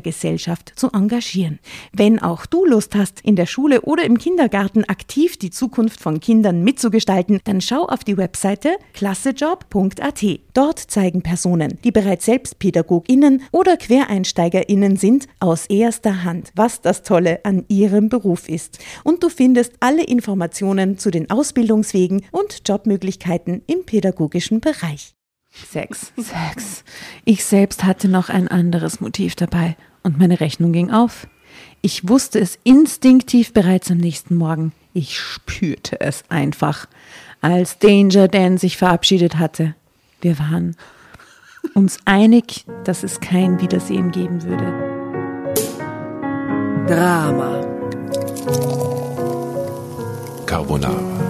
Gesellschaft zu engagieren. Wenn auch du Lust hast, in der Schule oder im Kindergarten aktiv die Zukunft von Kindern mitzugestalten, dann schau auf die Webseite klassejob.at. Dort zeigen Personen, die bereits selbst PädagogInnen oder QuereinsteigerInnen sind, aus erster Hand, was das Tolle an ihrem Beruf ist. Und du findest alle Informationen zu den Ausbildungswegen und Jobmöglichkeiten im pädagogischen Bereich. Sex. Sex. Ich selbst hatte noch ein anderes Motiv dabei und meine Rechnung ging auf. Ich wusste es instinktiv bereits am nächsten Morgen. Ich spürte es einfach, als Danger Dan sich verabschiedet hatte. Wir waren uns einig, dass es kein Wiedersehen geben würde. Drama. Carbonara.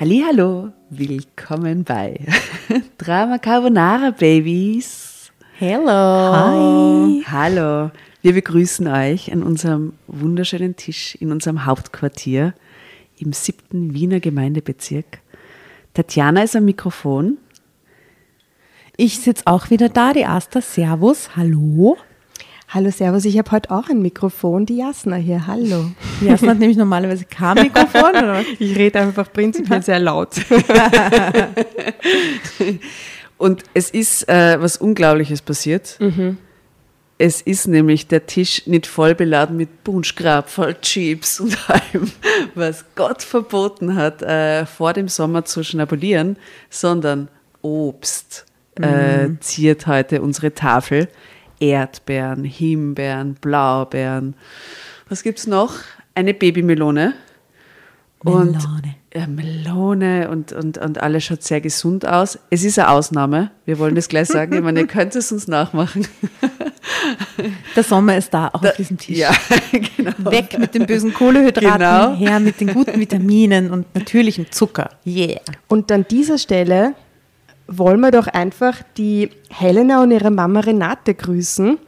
Hallo, willkommen bei Drama Carbonara Babies. Hello. Hi. Hallo. Wir begrüßen euch an unserem wunderschönen Tisch in unserem Hauptquartier im siebten Wiener Gemeindebezirk. Tatjana ist am Mikrofon. Ich sitze auch wieder da, die Asta. Servus. Hallo. Hallo, Servus. Ich habe heute auch ein Mikrofon, die Jasna hier. Hallo. Die Jasna hat nämlich normalerweise kein Mikrofon. Oder? Ich rede einfach prinzipiell sehr laut. Und es ist äh, was Unglaubliches passiert. Mhm. Es ist nämlich der Tisch nicht voll beladen mit Bunschgrab, voll Chips und allem, was Gott verboten hat, äh, vor dem Sommer zu schnabulieren, sondern Obst äh, mhm. ziert heute unsere Tafel. Erdbeeren, Himbeeren, Blaubeeren. Was gibt's noch? Eine Babymelone. Und, Melone. Ja, Melone und, und, und alles schaut sehr gesund aus. Es ist eine Ausnahme. Wir wollen das gleich sagen. Ich meine, ihr könnt es uns nachmachen. Der Sommer ist da, auch Da- auf diesem Tisch. Ja, genau. Weg mit den bösen Kohlehydraten, Genau. her mit den guten Vitaminen und natürlichem Zucker. Yeah. Und an dieser Stelle wollen wir doch einfach die Helena und ihre Mama Renate grüßen.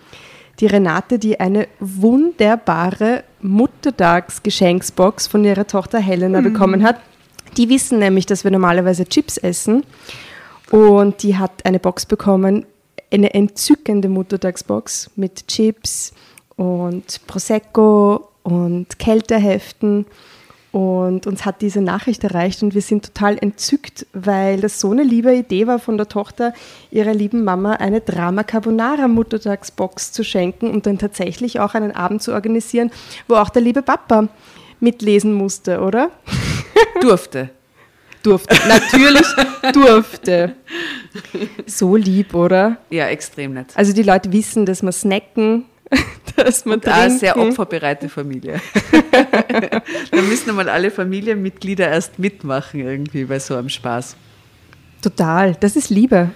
Die Renate, die eine wunderbare Muttertagsgeschenksbox von ihrer Tochter Helena bekommen hat. Die wissen nämlich, dass wir normalerweise Chips essen. Und die hat eine Box bekommen, eine entzückende Muttertagsbox mit Chips und Prosecco und Kälteheften. Und uns hat diese Nachricht erreicht und wir sind total entzückt, weil das so eine liebe Idee war von der Tochter ihrer lieben Mama, eine Drama Carbonara Muttertagsbox zu schenken und dann tatsächlich auch einen Abend zu organisieren, wo auch der liebe Papa mitlesen musste, oder? Durfte. Durfte. Natürlich durfte. So lieb, oder? Ja, extrem nett. Also die Leute wissen, dass man snacken dass man auch eine sehr opferbereite Familie. da müssen einmal alle Familienmitglieder erst mitmachen irgendwie bei so einem Spaß. Total, das ist Liebe.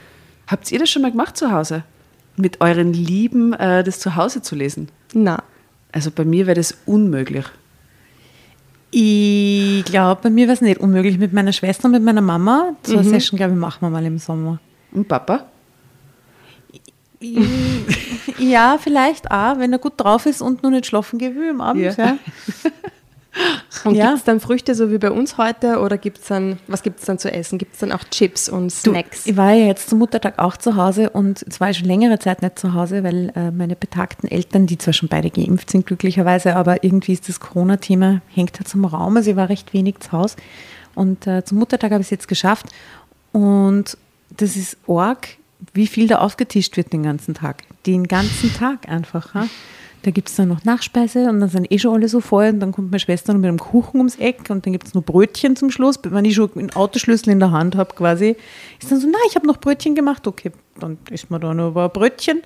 Habt ihr das schon mal gemacht zu Hause? Mit euren Lieben äh, das zu Hause zu lesen? Na, Also bei mir wäre das unmöglich. Ich glaube, bei mir wäre es nicht unmöglich. Mit meiner Schwester und mit meiner Mama. So eine Session, glaube ich, machen wir mal im Sommer. Und Papa? Ja, vielleicht auch, wenn er gut drauf ist und noch nicht schlafen geht wie am Abend. Ja. Ja. und Ja. gibt es dann Früchte so wie bei uns heute oder gibt's dann, was gibt es dann zu essen? Gibt es dann auch Chips und Du, Snacks? ich war ja jetzt zum Muttertag auch zu Hause und jetzt war ich schon längere Zeit nicht zu Hause, weil äh, meine betagten Eltern, die zwar schon beide geimpft sind, glücklicherweise, aber irgendwie ist das Corona-Thema, hängt halt zum Raum. Also ich war recht wenig zu Hause. Und äh, zum Muttertag habe ich es jetzt geschafft. Und das ist arg, wie viel da aufgetischt wird den ganzen Tag. Den ganzen Tag einfach. Ha? Da gibt es dann noch Nachspeise und dann sind eh schon alle so voll und dann kommt meine Schwester noch mit einem Kuchen ums Eck und dann gibt es noch Brötchen zum Schluss. Wenn ich schon einen Autoschlüssel in der Hand habe quasi, ist dann so, na, ich habe noch Brötchen gemacht. Okay, dann isst man da noch ein Brötchen.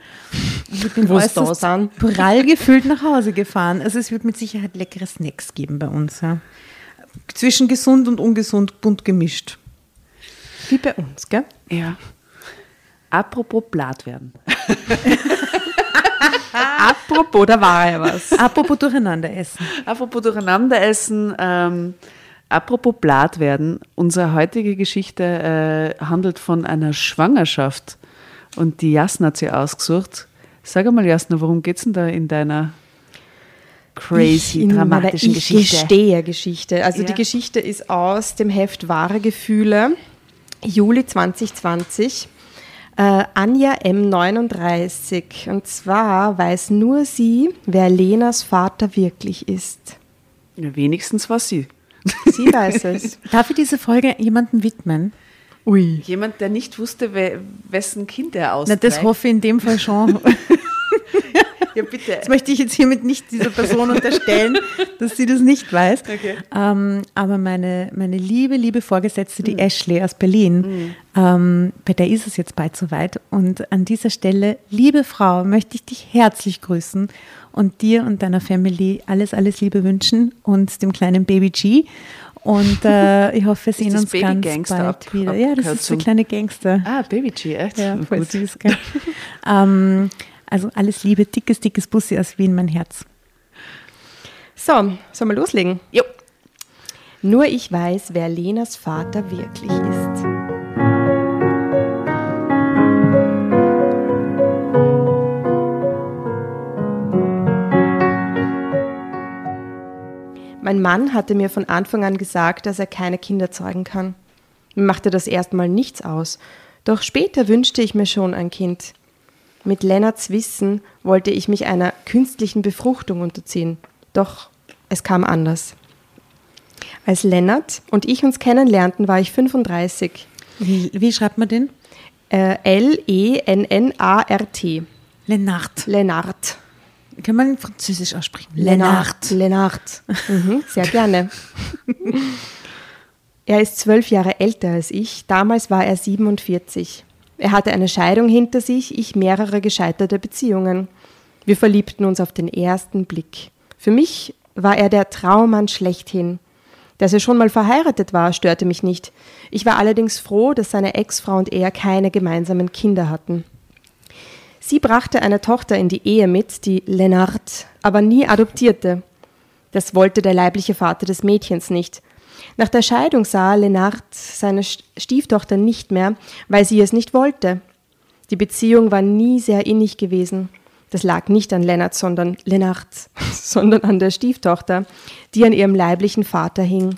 Und ich bin äußerst prall gefüllt nach Hause gefahren. Also es wird mit Sicherheit leckere Snacks geben bei uns. Ja. Zwischen gesund und ungesund bunt gemischt. Wie bei uns, gell? Ja. Apropos Blatt werden. Apropos, da war ja was. Apropos durcheinander essen. Apropos durcheinander essen, ähm, apropos Blatt werden. Unsere heutige Geschichte äh, handelt von einer Schwangerschaft. Und die Jasna hat sie ausgesucht. Sag einmal, Jasna, worum geht's denn da in deiner crazy, in dramatischen Geschichte? Ich gestehe Geschichte. Also Ja. die Geschichte ist aus dem Heft Wahre Gefühle, Juli 2020. Äh, Anja M39. Und zwar weiß nur sie, wer Lenas Vater wirklich ist. Ja, wenigstens war sie. Sie weiß es. Darf ich diese Folge jemandem widmen? Ui. Jemand, der nicht wusste, we wessen Kind er Na, austrägt. das hoffe ich in dem Fall schon. Ja, bitte. Das möchte ich jetzt hiermit nicht dieser Person unterstellen, dass sie das nicht weiß. Okay. Ähm, aber meine, meine liebe, liebe Vorgesetzte, die Ashley aus Berlin, ähm, bei der ist es jetzt bald soweit. Und an dieser Stelle, liebe Frau, möchte ich dich herzlich grüßen und dir und deiner Family alles, alles Liebe wünschen und dem kleinen Baby G. Und äh, ich hoffe, wir sehen uns Baby ganz Gangster bald ab- wieder. Ja, das ist der kleine Gangster. Ah, Baby G, echt? Ja, voll Gut. süß, gell? ähm, also alles Liebe, dickes, dickes Bussi aus Wien, mein Herz. So, sollen wir loslegen? Jo. Nur ich weiß, wer Lenas Vater wirklich ist. Mein Mann hatte mir von Anfang an gesagt, dass er keine Kinder zeugen kann. Mir machte das erstmal nichts aus. Doch später wünschte ich mir schon ein Kind. Mit Lennarts Wissen wollte ich mich einer künstlichen Befruchtung unterziehen. Doch es kam anders. Als Lennart und ich uns kennenlernten, war ich 35. Wie, wie schreibt man den? Äh, L-E-N-N-A-R-T. Lennart. Lennart. Kann man Französisch aussprechen? Lennart. Lennart. Mhm, sehr gerne. er ist zwölf Jahre älter als ich. Damals war er 47. Er hatte eine Scheidung hinter sich, ich mehrere gescheiterte Beziehungen. Wir verliebten uns auf den ersten Blick. Für mich war er der Traummann schlechthin. Dass er schon mal verheiratet war, störte mich nicht. Ich war allerdings froh, dass seine Ex-Frau und er keine gemeinsamen Kinder hatten. Sie brachte eine Tochter in die Ehe mit, die Lennart, aber nie adoptierte. Das wollte der leibliche Vater des Mädchens nicht. Nach der Scheidung sah Lennart seine St- Stieftochter nicht mehr, weil sie es nicht wollte. Die Beziehung war nie sehr innig gewesen. Das lag nicht an Lennart, sondern Lennart, sondern an der Stieftochter, die an ihrem leiblichen Vater hing.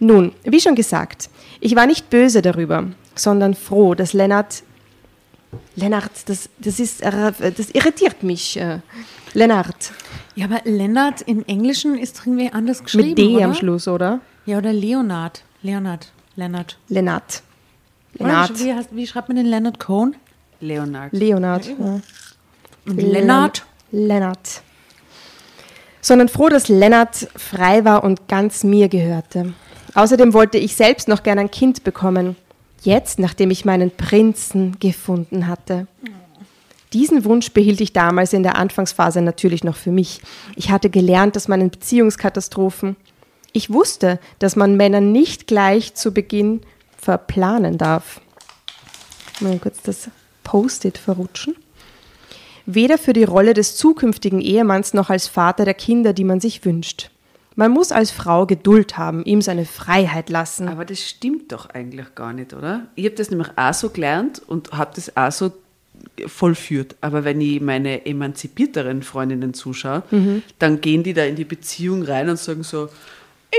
Nun, wie schon gesagt, ich war nicht böse darüber, sondern froh, dass Lennart Lennart, das, das, ist, das irritiert mich. äh, Lennart. Ja, aber Lennart im Englischen ist irgendwie anders geschrieben, Mit D oder? am Schluss, oder? Ja, oder Leonard. Leonard. Lennart. Lennart. Oder Lennart. Wie, heißt, wie schreibt man den Leonard Cohen? Leonard. Leonard. Ja. Und Lennart? Lennart. Sondern froh, dass Lennart frei war und ganz mir gehörte. Außerdem wollte ich selbst noch gern ein Kind bekommen. Jetzt, nachdem ich meinen Prinzen gefunden hatte. Diesen Wunsch behielt ich damals in der Anfangsphase natürlich noch für mich. Ich hatte gelernt, dass man in Beziehungskatastrophen. Ich wusste, dass man Männer nicht gleich zu Beginn verplanen darf. Mal kurz das Post-it verrutschen. Weder für die Rolle des zukünftigen Ehemanns noch als Vater der Kinder, die man sich wünscht. Man muss als Frau Geduld haben, ihm seine Freiheit lassen. Aber das stimmt doch eigentlich gar nicht, oder? Ich habe das nämlich auch so gelernt und habe das auch so vollführt. Aber wenn ich meine emanzipierteren Freundinnen zuschaue, Mhm. dann gehen die da in die Beziehung rein und sagen so,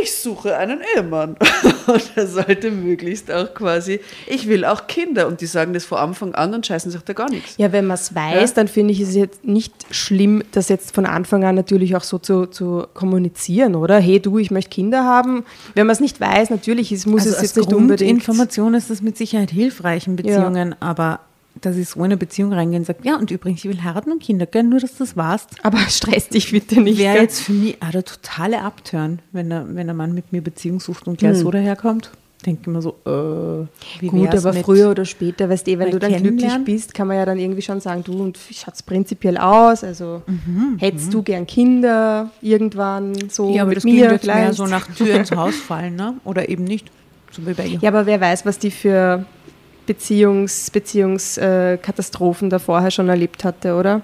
ich suche einen Ehemann. Und er sollte möglichst auch quasi, ich will auch Kinder. Und die sagen das von Anfang an und scheißen sich da gar nichts. Ja, wenn man es weiß, Ja. dann finde ich es jetzt nicht schlimm, das jetzt von Anfang an natürlich auch so zu, zu kommunizieren, oder? Hey du, ich möchte Kinder haben. Wenn man es nicht weiß, natürlich ist, muss Also es jetzt nicht unbedingt. Grundinformation ist das mit Sicherheit hilfreich in Beziehungen, aber dass ich so in eine Beziehung reingehe und sage, ja, und übrigens, ich will heiraten und Kinder, gell, nur dass du das warst. Aber stress dich bitte nicht. Wäre jetzt für mich auch der totale Abturn, wenn der, wenn der Mann mit mir Beziehung sucht und gleich so daherkommt. Denke immer so, äh, wie Gut, aber früher oder später, weißt du, wenn mal du dann glücklich bist, kann man ja dann irgendwie schon sagen, du, und wie schaut's prinzipiell aus? Also hättest du gern Kinder irgendwann so Mhm, Ja, aber mit das mir jetzt mehr vielleicht? so nach Tür ins Haus fallen, ne? Oder eben nicht. So wie bei ihr. Ja, aber wer weiß, was die für Beziehungs, Beziehungs äh, da vorher schon erlebt hatte, oder?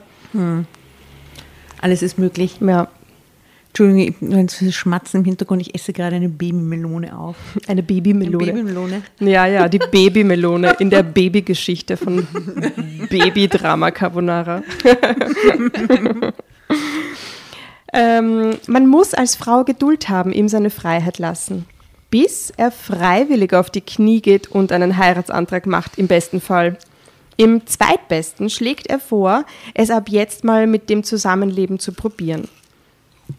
Alles ist möglich. Ja, Entschuldigung, wenn es Schmatzen im Hintergrund, ich esse gerade eine Babymelone auf. eine Babymelone. Babymelone. Ja, ja, die Babymelone in der Babygeschichte von Babydrama Carbonara. ähm, man muss als Frau Geduld haben, ihm seine Freiheit lassen. Bis er freiwillig auf die Knie geht und einen Heiratsantrag macht, im besten Fall. Im zweitbesten schlägt er vor, es ab jetzt mal mit dem Zusammenleben zu probieren.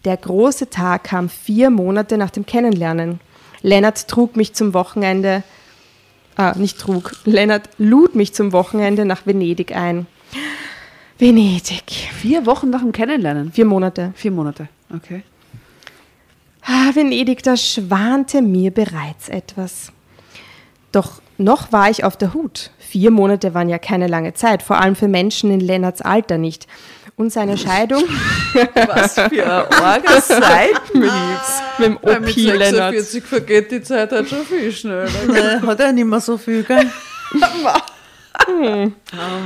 Der große Tag kam vier Monate nach dem Kennenlernen. Lennart trug mich zum Wochenende, ah, nicht trug, Lennart lud mich zum Wochenende nach Venedig ein. Venedig. Vier Wochen nach dem Kennenlernen. Vier Monate. Vier Monate, okay. Ah, Venedig, da schwante mir bereits etwas. Doch noch war ich auf der Mit. Vier Monate waren ja keine lange Zeit, vor allem für Menschen in Lennarts Alter nicht. Und seine Scheidung Was für ein arger Seitenhiebs. mit dem mit OP Lennart. 46 vergeht die Zeit halt schon viel schneller. Äh, Hat er nicht mehr so viel, gell? oh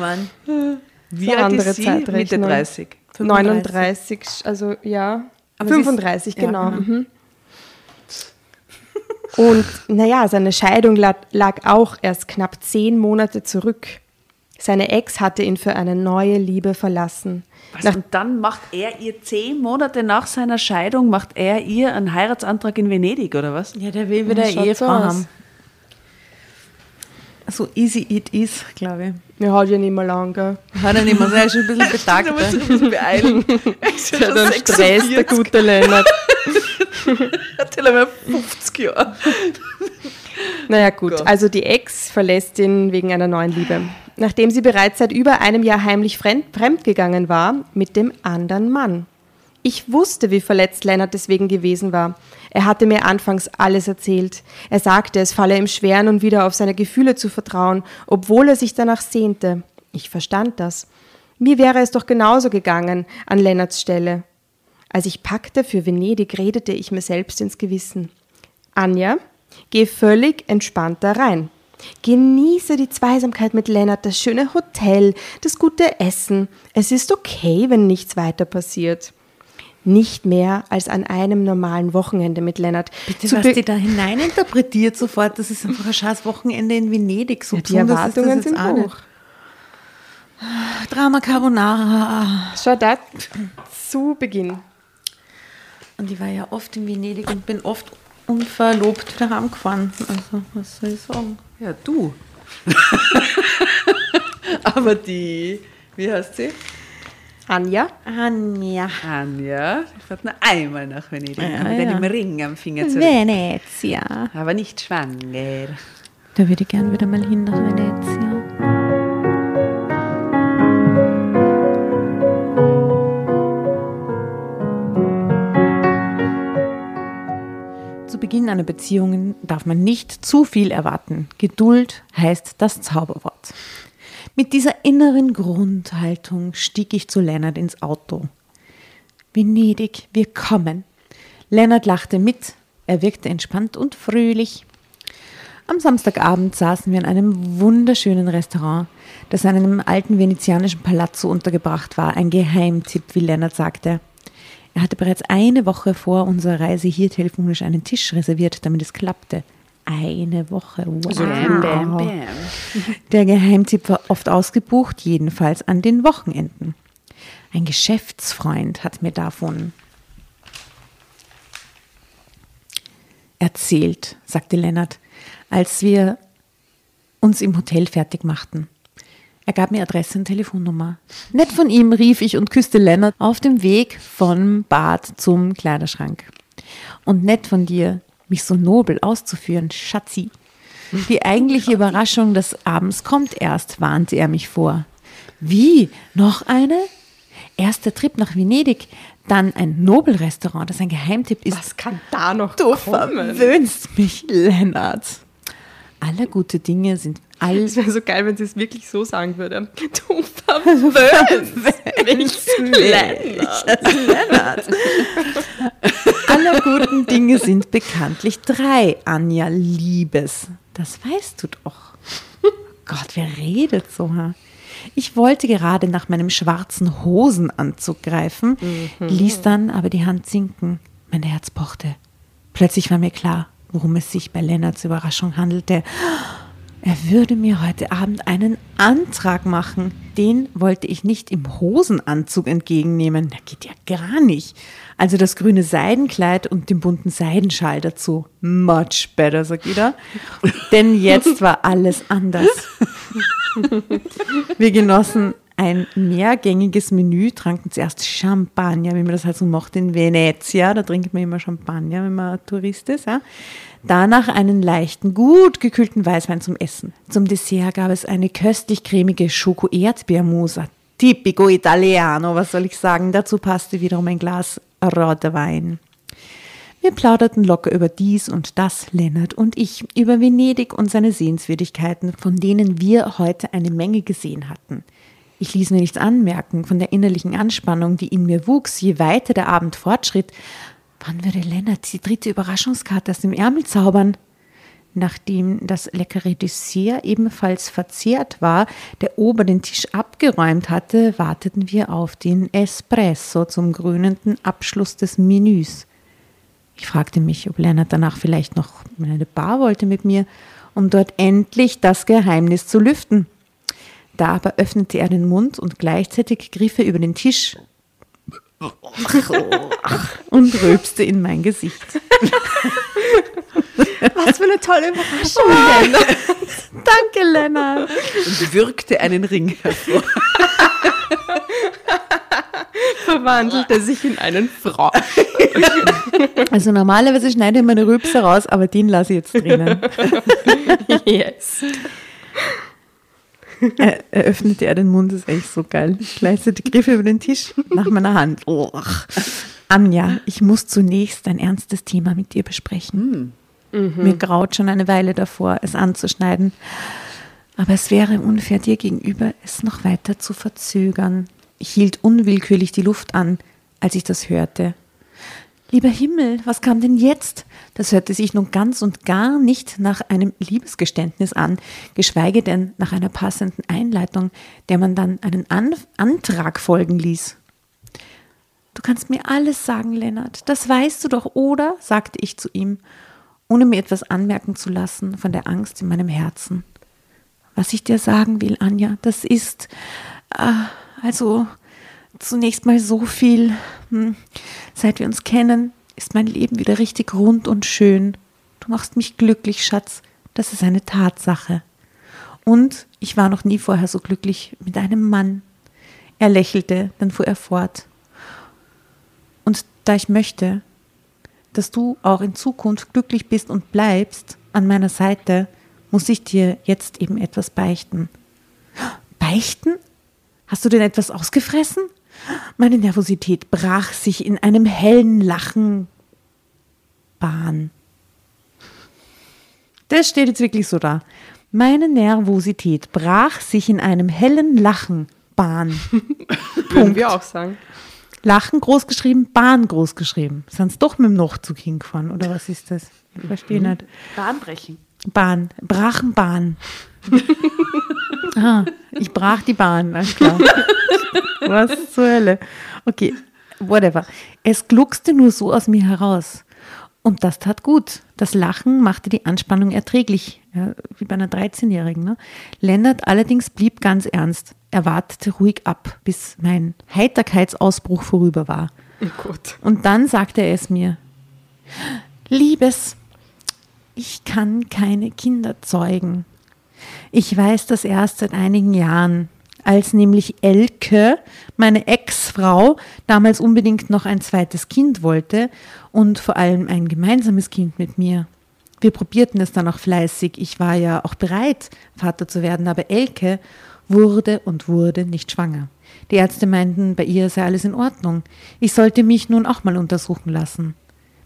Mann. Wie So alt andere ist sie? Mitte Zeitrechnung. 30. 39, also ja, Aber sie ist- 35, ja, genau. mhm. Und naja, seine Scheidung lag, lag auch erst knapp zehn Monate zurück. Seine Ex hatte ihn für eine neue Liebe verlassen. Was, Nach, und dann macht er ihr zehn Monate nach seiner Scheidung, macht er ihr einen Heiratsantrag in Venedig, oder was? Ja, der will wieder Ehefrau haben. So easy it is, glaube mir hat ja nicht mehr lang, gell? ich. Hat er nicht mehr, er ist schon ein bisschen betagt. Du musst dich ein bisschen beeilen. Er ist ja Der schon hat einen Stress, der 46, gute Lennart. hat ja mehr 50 Jahre. Naja gut, Gott. also die Ex verlässt ihn wegen einer neuen Liebe. Nachdem sie bereits seit über einem Jahr heimlich fremd, fremdgegangen war mit dem anderen Mann. Ich wusste, wie verletzt Lennart deswegen gewesen war. Er hatte mir anfangs alles erzählt. Er sagte, es falle ihm schwer, nun wieder auf seine Gefühle zu vertrauen, obwohl er sich danach sehnte. Ich verstand das. Mir wäre es doch genauso gegangen an Lennarts Stelle. Als ich packte für Venedig, redete ich mir selbst ins Gewissen. Anja, geh völlig entspannt da rein. Genieße die Zweisamkeit mit Lennart, das schöne Hotel, das gute Essen. Es ist okay, wenn nichts weiter passiert. Nicht mehr als an einem normalen Wochenende mit Lennart. Bitte, Zu was be- die da hineininterpretiert sofort, das ist einfach ein scheiß Wochenende in Venedig. So die ist das Erwartungen jetzt sind hoch. Drama Carbonara. Schau da zu Beginn. Und ich war ja oft in Venedig und bin oft unverlobt wieder heimgefahren. Also, was soll ich sagen? Ja, du. Aber die, wie heißt sie? Anja, Anja. Anja. Die fährt nur einmal nach Venedig. Ja, mit ja. einem Ring am Finger zurück. Venezia. Aber nicht schwanger. Da würde ich gern wieder mal hin nach Venezia. Zu Beginn einer Beziehung darf man nicht zu viel erwarten. Geduld heißt das Zauberwort. Mit dieser inneren Grundhaltung stieg ich zu Lennart ins Auto. Venedig, wir kommen. Lennart lachte mit, er wirkte entspannt und fröhlich. Am Samstagabend saßen wir in einem wunderschönen Restaurant, das in einem alten venezianischen Palazzo untergebracht war. Ein Geheimtipp, wie Lennart sagte. Er hatte bereits eine Woche vor unserer Reise hier telefonisch einen Tisch reserviert, damit es klappte. Eine Woche. Wow. So bam, bam, bam. Der Geheimtipp war oft ausgebucht, jedenfalls an den Wochenenden. Ein Geschäftsfreund hat mir davon erzählt, sagte Lennart, als wir uns im Hotel fertig machten. Er gab mir Adresse und Telefonnummer. Nett von ihm rief ich und küsste Lennart auf dem Weg vom Bad zum Kleiderschrank. Und nett von dir, mich so nobel auszuführen, Schatzi. Die eigentliche Überraschung des Abends kommt erst, warnte er mich vor. Wie? Noch eine? Erst der Trip nach Venedig, dann ein Nobelrestaurant, das ein Geheimtipp ist. Was kann da noch Du kommen? verwöhnst mich, Lennart. Alle gute Dinge sind all Es wäre so geil, wenn sie es wirklich so sagen würde. Du verwöhnst mich, Lennart. Alle guten Dinge sind bekanntlich drei, Anja Liebes. Das weißt du doch. Gott, wer redet so? Ha? Ich wollte gerade nach meinem schwarzen Hosenanzug greifen, ließ dann aber die Hand sinken. Mein Herz pochte. Plötzlich war mir klar, worum es sich bei Lennarts Überraschung handelte. Er würde mir heute Abend einen Antrag machen. Den wollte ich nicht im Hosenanzug entgegennehmen. Das geht ja gar nicht. Also das grüne Seidenkleid und den bunten Seidenschal dazu. Much better, sagt jeder. Denn jetzt war alles anders. Wir genossen ein mehrgängiges Menü, tranken zuerst Champagner, wie man das halt so macht in Venezia. Da trinkt man immer Champagner, wenn man Tourist ist. Ja. Danach einen leichten, gut gekühlten Weißwein zum Essen. Zum Dessert gab es eine köstlich cremige Schoko-Erdbeermousse. Tipico Italiano, was soll ich sagen? Dazu passte wiederum ein Glas roter Wein. Wir plauderten locker über dies und das, Lennart und ich, über Venedig und seine Sehenswürdigkeiten, von denen wir heute eine Menge gesehen hatten. Ich ließ mir nichts anmerken von der innerlichen Anspannung, die in mir wuchs, je weiter der Abend fortschritt. Wann würde Lennart die dritte Überraschungskarte aus dem Ärmel zaubern? Nachdem das leckere Dessert ebenfalls verzehrt war, der Ober den Tisch abgeräumt hatte, warteten wir auf den Espresso zum krönenden Abschluss des Menüs. Ich fragte mich, ob Lennart danach vielleicht noch in eine Bar wollte mit mir, um dort endlich das Geheimnis zu lüften. Da aber öffnete er den Mund und gleichzeitig griff er über den Tisch und rülpste in mein Gesicht. Was für eine tolle Überraschung, Lennart. Danke, Lennart. Und wirkte einen Ring hervor. Verwandelte sich in einen Frosch. Also normalerweise schneide ich meine Rülpse raus, aber den lasse ich jetzt drinnen. Yes. Er, er öffnete er den Mund, das ist echt so geil. Gleichzeitig griff er über den Tisch nach meiner Hand. Oh. Anja, ich muss zunächst ein ernstes Thema mit dir besprechen. Mir graut schon eine Weile davor, es anzuschneiden. Aber es wäre unfair dir gegenüber, es noch weiter zu verzögern. Ich hielt unwillkürlich die Luft an, als ich das hörte. Lieber Himmel, was kam denn jetzt? Das hörte sich nun ganz und gar nicht nach einem Liebesgeständnis an, geschweige denn nach einer passenden Einleitung, der man dann einen an Antrag folgen ließ. Du kannst mir alles sagen, Lennart, das weißt du doch, oder? sagte ich zu ihm, ohne mir etwas anmerken zu lassen von der Angst in meinem Herzen. Was ich dir sagen will, Anja, das ist, äh, also zunächst mal so viel. Hm, Seit wir uns kennen, ist mein Leben wieder richtig rund und schön. Du machst mich glücklich, Schatz. Das ist eine Tatsache. Und ich war noch nie vorher so glücklich mit einem Mann. Er lächelte, dann fuhr er fort. Und da ich möchte, dass du auch in Zukunft glücklich bist und bleibst an meiner Seite, muss ich dir jetzt eben etwas beichten. Beichten? Hast du denn etwas ausgefressen? Meine Nervosität brach sich in einem hellen Lachen Bahn. Das steht jetzt wirklich so da. Meine Nervosität brach sich in einem hellen Lachen Bahn. Würden wir auch sagen. Lachen groß geschrieben, Bahn groß geschrieben. Sind doch mit dem Nachzug hingefahren, oder was ist das? Ich verstehe nicht. Bahnbrechen. Bahn, brachen Bahn. ah, ich brach die Bahn, alles klar. Was zur Hölle? Okay, whatever. Es gluckste nur so aus mir heraus. Und das tat gut. Das Lachen machte die Anspannung erträglich, ja, wie bei einer 13-Jährigen. Ne? Lennart allerdings blieb ganz ernst. Er wartete ruhig ab, bis mein Heiterkeitsausbruch vorüber war. Oh. Und dann sagte er es mir. Liebes, ich kann keine Kinder zeugen. Ich weiß das erst seit einigen Jahren, als nämlich Elke, meine Ex-Frau, damals unbedingt noch ein zweites Kind wollte und vor allem ein gemeinsames Kind mit mir. Wir probierten es dann auch fleißig. Ich war ja auch bereit, Vater zu werden, aber Elke wurde und wurde nicht schwanger. Die Ärzte meinten, bei ihr sei alles in Ordnung. Ich sollte mich nun auch mal untersuchen lassen,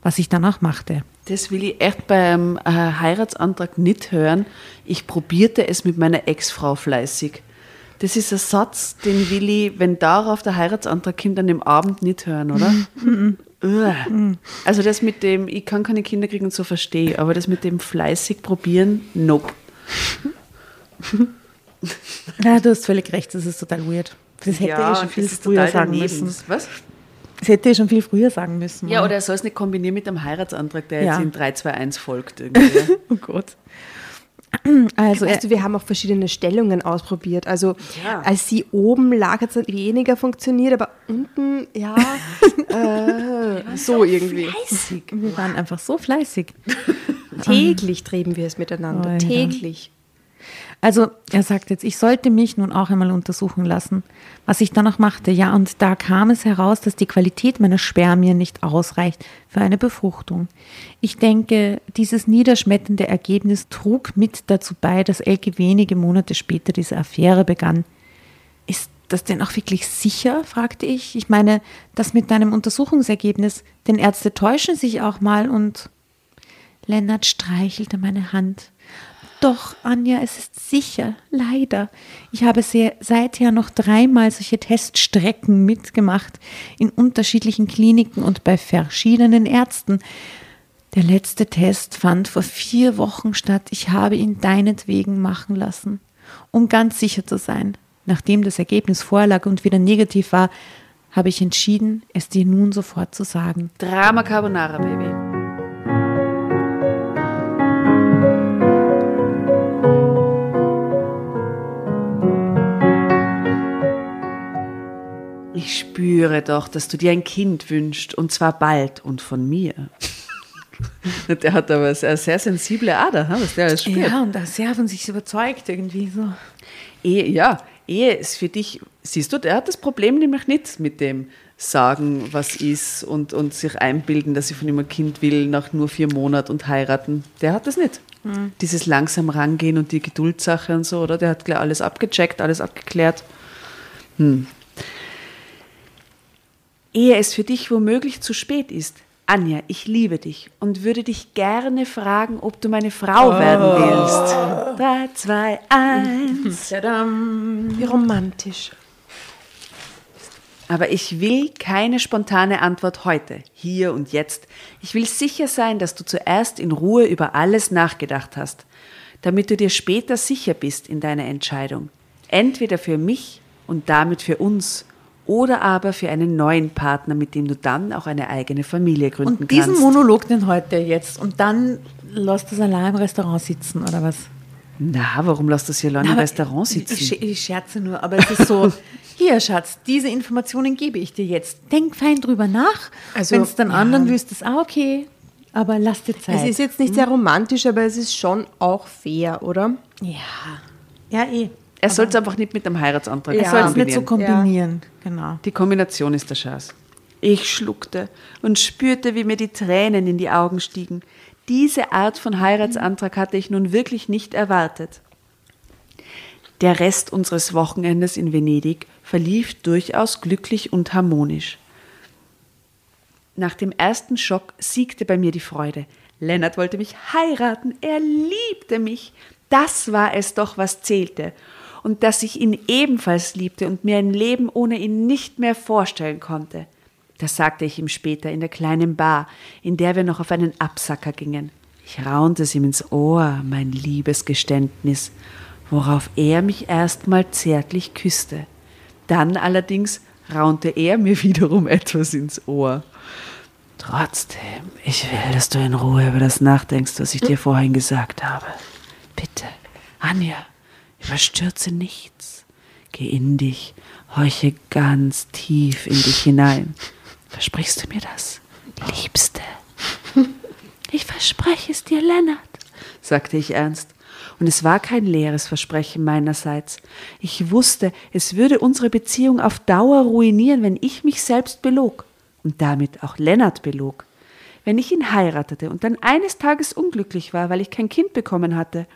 was ich dann auch machte. Das will ich echt beim äh, Heiratsantrag nicht hören. Ich probierte es mit meiner Ex-Frau fleißig. Das ist ein Satz, den will ich, wenn darauf der Heiratsantrag kommt, an dem Abend nicht hören, oder? Uah. Also das mit dem, ich kann keine Kinder kriegen und so verstehe, aber das mit dem fleißig probieren, nope. Ja, du hast völlig recht, das ist total weird. Das hätte ich schon viel früher sagen daneben. müssen. Was? Das hätte ich schon viel früher sagen müssen. Ja, oder er soll es nicht kombinieren mit dem Heiratsantrag, der Ja. jetzt in 3, 2, 1 folgt. Irgendwie. Oh Gott. Also, Weißt du, wir haben auch verschiedene Stellungen ausprobiert. Also Ja. als sie oben lag, hat es weniger funktioniert, aber unten, ja, äh, so irgendwie. wir waren einfach so fleißig. Täglich trieben wir es miteinander. Oh, ja. Täglich. Also er sagt jetzt, ich sollte mich nun auch einmal untersuchen lassen, was ich dann auch machte. Ja, und da kam es heraus, dass die Qualität meiner Spermien nicht ausreicht für eine Befruchtung. Ich denke, dieses niederschmetternde Ergebnis trug mit dazu bei, dass Elke wenige Monate später diese Affäre begann. Ist das denn auch wirklich sicher? fragte ich. Ich meine, das mit deinem Untersuchungsergebnis, denn Ärzte täuschen sich auch mal und Lennart streichelte meine Hand. Doch, Anja, es ist sicher, leider. Ich habe sehr, seither noch dreimal solche Teststrecken mitgemacht, in unterschiedlichen Kliniken und bei verschiedenen Ärzten. Der letzte Test fand vor vier Wochen statt. Ich habe ihn deinetwegen machen lassen, um ganz sicher zu sein. Nachdem das Ergebnis vorlag und wieder negativ war, habe ich entschieden, es dir nun sofort zu sagen. Drama Carbonara, Baby. Ich spüre doch, dass du dir ein Kind wünschst und zwar bald und von mir. Der hat aber eine sehr sensible Ader, was der alles spürt. Ja, und da sehr von sich überzeugt irgendwie so. Ehe, ja, Ehe ist für dich, siehst du, der hat das Problem nämlich nicht mit dem Sagen, was ist und, und sich einbilden, dass sie von ihm ein Kind will nach nur vier Monaten und heiraten. Der hat das nicht. Dieses langsam rangehen und die Geduldssache und so, oder? Der hat gleich alles abgecheckt, alles abgeklärt. Hm. Ehe es für dich womöglich zu spät ist, Anja, ich liebe dich und würde dich gerne fragen, ob du meine Frau werden willst. Drei, zwei, eins. Wie romantisch. Aber ich will keine spontane Antwort heute, hier und jetzt. Ich will sicher sein, dass du zuerst in Ruhe über alles nachgedacht hast, damit du dir später sicher bist in deiner Entscheidung. Entweder für mich und damit für uns oder aber für einen neuen Partner, mit dem du dann auch eine eigene Familie gründen Und diesen kannst. Monolog den heute jetzt und dann lässt das allein im Restaurant sitzen oder was? Na, warum lässt du sie allein im Restaurant sitzen? ich, ich scherze nur, aber es ist so, hier Schatz, diese Informationen gebe ich dir jetzt. Denk fein drüber nach. Also, Wenn es dann ja. anderen wüsst, ist auch okay. Aber lass dir Zeit. Es ist jetzt nicht sehr romantisch, aber es ist schon auch fair, oder? ja. Ja, eh. Er soll es einfach nicht mit dem Heiratsantrag Er Ja. soll es nicht so kombinieren. kombinieren. Genau. Die Kombination ist der Schatz. Ich schluckte und spürte, wie mir die Tränen in die Augen stiegen. Diese Art von Heiratsantrag hatte ich nun wirklich nicht erwartet. Der Rest unseres Wochenendes in Venedig verlief durchaus glücklich und harmonisch. Nach dem ersten Schock siegte bei mir die Freude. Lennart wollte mich heiraten, er liebte mich. Das war es doch, was zählte. Und dass ich ihn ebenfalls liebte und mir ein Leben ohne ihn nicht mehr vorstellen konnte. Das sagte ich ihm später in der kleinen Bar, in der wir noch auf einen Absacker gingen. Ich raunte es ihm ins Ohr, mein liebes Geständnis, worauf er mich erstmal zärtlich küsste. Dann allerdings raunte er mir wiederum etwas ins Ohr. Trotzdem, ich will, dass du in Ruhe über das nachdenkst, was ich dir vorhin gesagt habe. Bitte, Anja, überstürze nichts. Geh in dich, horche ganz tief in dich hinein. Versprichst du mir das, Liebste? Ich verspreche es dir, Lennart, sagte ich ernst. Und es war kein leeres Versprechen meinerseits. Ich wusste, es würde unsere Beziehung auf Dauer ruinieren, wenn ich mich selbst belog und damit auch Lennart belog. Wenn ich ihn heiratete und dann eines Tages unglücklich war, weil ich kein Kind bekommen hatte,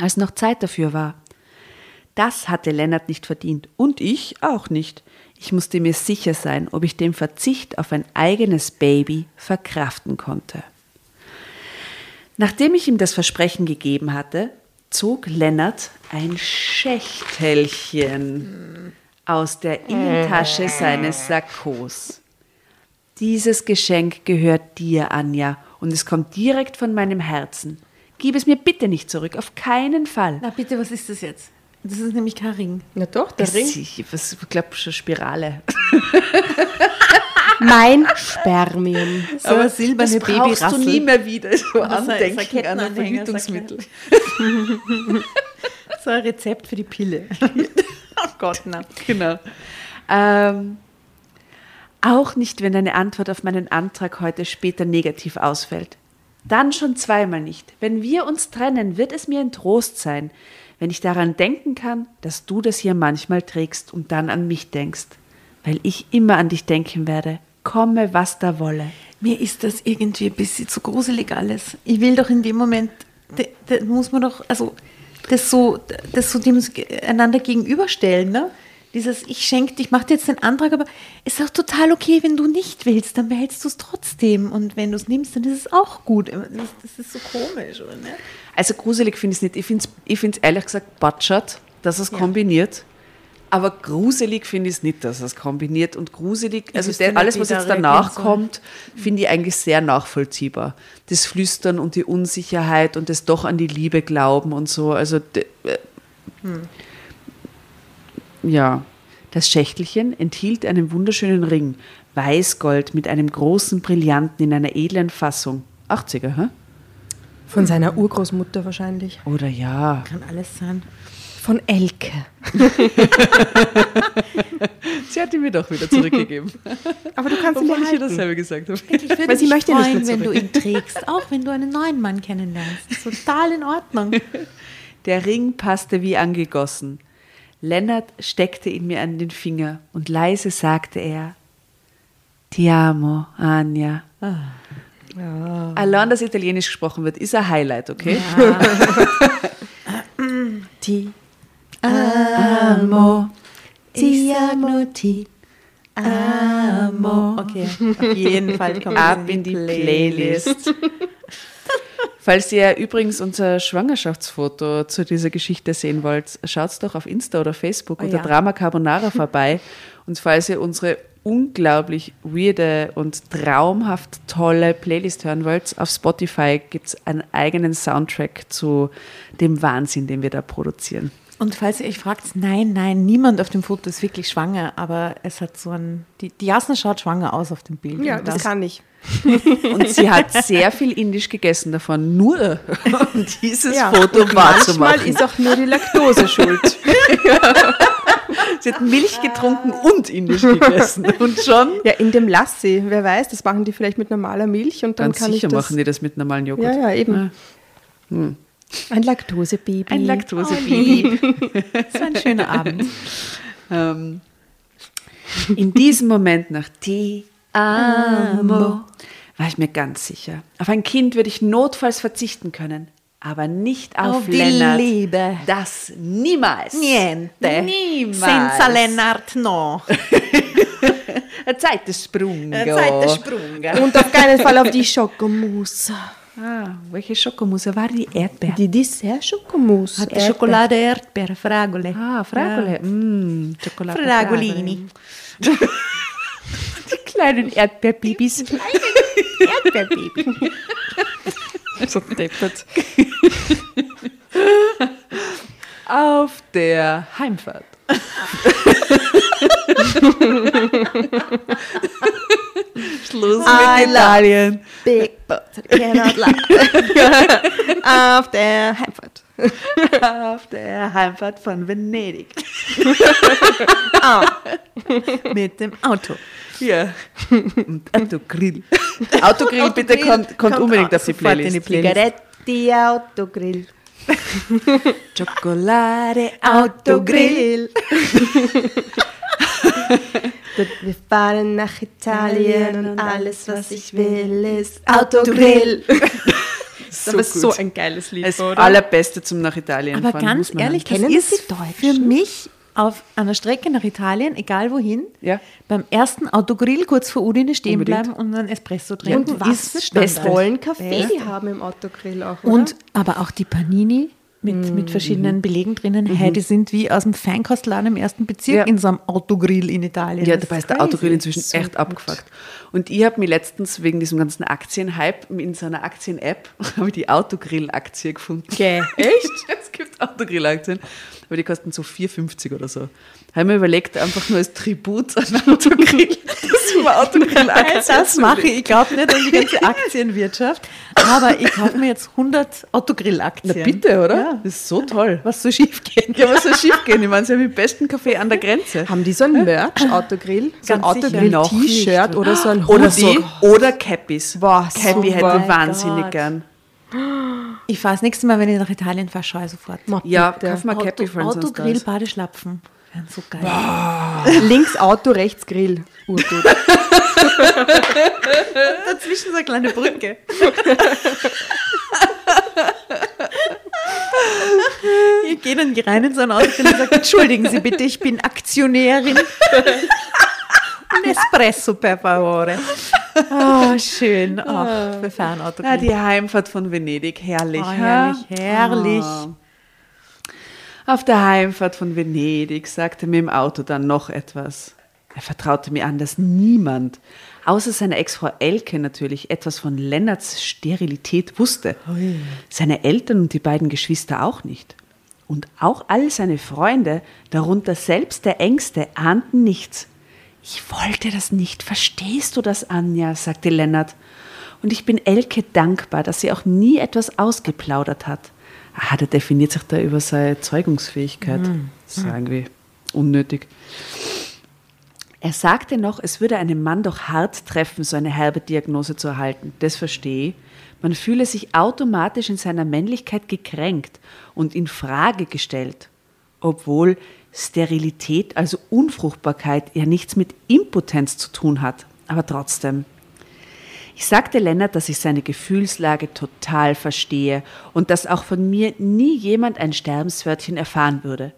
als noch Zeit dafür war. Das hatte Lennart nicht verdient und ich auch nicht. Ich musste mir sicher sein, ob ich den Verzicht auf ein eigenes Baby verkraften konnte. Nachdem ich ihm das Versprechen gegeben hatte, zog Lennart ein Schächtelchen aus der Innentasche seines Sakkos. Dieses Geschenk gehört dir, Anja, und es kommt direkt von meinem Herzen. Gib es mir bitte nicht zurück, auf keinen Fall. Na bitte, was ist das jetzt? Das ist nämlich kein Ring. Na doch, der Es- Ring. Ich, was- ich glaube schon Spirale. Mein Spermium. So eine silberne das brauchst du Babyrassel. nie mehr wieder. So Andenken an ein Verhütungsmittel. So ein Rezept für die Pille. oh Gott, na. Genau. Ähm, auch nicht, wenn deine Antwort auf meinen Antrag heute später negativ ausfällt. Dann schon zweimal nicht. Wenn wir uns trennen, wird es mir ein Trost sein, wenn ich daran denken kann, dass du das hier manchmal trägst und dann an mich denkst. Weil ich immer an dich denken werde, komme, was da wolle. Mir ist das irgendwie ein bisschen zu gruselig alles. Ich will doch in dem Moment, da, muss man doch, also das so, das so dem einander gegenüberstellen, ne? Dieses, ich schenke dir, ich mache dir jetzt den Antrag, aber es ist auch total okay, wenn du nicht willst, dann behältst du es trotzdem. Und wenn du es nimmst, dann ist es auch gut. Das, das ist so komisch, oder? Ne? Also gruselig finde ich es nicht. Ich finde es ich find's ehrlich gesagt batschert, dass es kombiniert. Aber gruselig finde ich es nicht, dass es kombiniert. Und gruselig, also der, alles, was jetzt danach kommt, finde ich eigentlich sehr nachvollziehbar. Das Flüstern und die Unsicherheit und das doch an die Liebe glauben und so. Also, äh, ja. Das Schächtelchen enthielt einen wunderschönen Ring, weißgold mit einem großen Brillanten in einer edlen Fassung. 80er, hä? Von seiner Urgroßmutter wahrscheinlich. Oder ja. Kann alles sein. Von Elke. Sie hat ihn mir doch wieder zurückgegeben. Aber du kannst ihn Obwohl ich ihr behalten. dasselbe gesagt habe. Ich würde Weil sie mich möchte freuen, wenn du ihn trägst, auch wenn du einen neuen Mann kennenlernst. Total in Ordnung. Der Ring passte wie angegossen. Lennart steckte ihn mir an den Finger und leise sagte er, Ti amo, Anja. Allein, dass Italienisch gesprochen wird, ist ein Highlight, okay? Ti Amo. Ti amo ti amo. Okay, auf jeden Fall kommt Ab in die Playlist. Falls ihr übrigens unser Schwangerschaftsfoto zu dieser Geschichte sehen wollt, schaut doch auf Insta oder Facebook unter ja. Drama Carbonara vorbei. Und falls ihr unsere unglaublich weirde und traumhaft tolle Playlist hören wollt, auf Spotify gibt es einen eigenen Soundtrack zu dem Wahnsinn, den wir da produzieren. Und falls ihr euch fragt, nein, nein, niemand auf dem Foto ist wirklich schwanger, aber es hat so ein, die, die Jasna schaut schwanger aus auf dem Bild. Ja, Und das kann ich. Und sie hat sehr viel Indisch gegessen davon, nur um dieses Ja. Foto wahrzumachen. Manchmal ist auch nur die Laktose schuld. Sie hat Milch getrunken und indisch gegessen. Und schon. Ja, in dem Lassi, wer weiß, das machen die vielleicht mit normaler Milch und dann Ganz kann sicher ich das. machen die das mit normalen Joghurt. ja, ja, eben. Ein Laktosebaby. Ein Laktosebaby. Das war ein schöner Abend. ähm, in diesem Moment nach Ti amo war ich mir ganz sicher. Auf ein Kind würde ich notfalls verzichten können, aber nicht auf, Auf die Lennart. Liebe. Das niemals. Niente. Niemals. Senza Lennart no. Ein Zeitensprung. Zeitensprung. Und auf keinen Fall auf die Schokomousse. Ah, welche Schokomousse war die Erdbeer? Die Dessert-Schokomousse. Hatte Schokolade, Erdbeere, Fragole. Ah, Fragole. Mm, Schokolade. Fragolini. Die kleinen Erdbeerbabys. Erdbeerbaby. so deppert. Auf der Heimfahrt. Schluss I mit Italien. Big but cannot lie. Auf der Heimfahrt. Auf der Heimfahrt von Venedig. Mit dem Auto. Ja. Und Autogrill. Autogrill, bitte kommt, kommt, unbedingt auf die sofort in die Playlist. Zigaretti, Autogrill. Schokolade, Autogrill. Wir fahren nach Italien und alles, was ich will, ist Autogrill. So Aber gut. so ein geiles Lied, Das oder? allerbeste zum nach Italien Aber fahren. ganz muss man ehrlich, das Kennen das ist die Deutschen? für mich auf einer Strecke nach Italien, egal wohin, Ja. beim ersten Autogrill kurz vor Udine stehen Unbedingt. bleiben und einen Espresso trinken. Und was ist für tollen Kaffee Beste. die haben im Autogrill auch, oder? Und aber auch die Panini mit, mit verschiedenen Belegen drinnen. Hey, die sind wie aus dem Feinkostladen im ersten Bezirk Ja. in so einem Autogrill in Italien. Ja, Das dabei ist der. Autogrill inzwischen So echt gut. abgefuckt. Und ich habe mir letztens wegen diesem ganzen Aktienhype in so einer Aktien-App habe ich die Autogrill-Aktie gefunden. Gäh. Echt? Es gibt Autogrill-Aktien, aber die kosten so 4,50 oder so. Habe mir überlegt, einfach nur als Tribut an Autogrill, dass ich mir Autogrill-Aktien Das mache ich. Ich glaube nicht an die ganze Aktienwirtschaft, aber ich kaufe mir jetzt 100 Autogrill-Aktien. Na bitte, oder? Ja. Das ist so toll. Was so schief geht. Ja, was soll schief gehen? Ich meine, sie haben den besten Kaffee an der Grenze. haben die so ein Merch-Autogrill? So ein Autogrill-T-Shirt oder so ein Oder Hoodie? so, oder Cappies. Boah, Cappy hätte Oh wahnsinnig Gott. gern. Ich fahre das nächste Mal, wenn ich nach Italien fahre, schaue ich sofort. Ma, Ja, kauf mal Cappy uns. Autogrill, Badeschlapfen. Wären so geil. Links Auto, rechts Grill. Urgut. Dazwischen so eine kleine Brücke. Ich gehe dann rein in so ein Autogrill und sage, entschuldigen Sie bitte, ich bin Aktionärin. Un espresso, per favore. Ah, schön. Ach, für Fernautogrill. Ah, die Heimfahrt von Venedig, herrlich. Oh, herrlich, herrlich. Ah. Auf der Heimfahrt von Venedig sagte mir im Auto dann noch etwas. Er vertraute mir an, dass niemand, außer seiner Ex-Frau Elke natürlich, etwas von Lennarts Sterilität wusste. Seine Eltern und die beiden Geschwister auch nicht. Und auch all seine Freunde, darunter selbst der Ängste, ahnten nichts. Ich wollte das nicht, verstehst du das, Anja? sagte Lennart. Und ich bin Elke dankbar, dass sie auch nie etwas ausgeplaudert hat. Ah, der definiert sich da über seine Zeugungsfähigkeit. Das ist irgendwie unnötig. Er sagte noch, es würde einem Mann doch hart treffen, so eine herbe Diagnose zu erhalten. Das verstehe ich. Man fühle sich automatisch in seiner Männlichkeit gekränkt und in Frage gestellt. Obwohl Sterilität, also Unfruchtbarkeit, ja nichts mit Impotenz zu tun hat. Aber trotzdem. Ich sagte Lennart, dass ich seine Gefühlslage total verstehe und dass auch von mir nie jemand ein Sterbenswörtchen erfahren würde.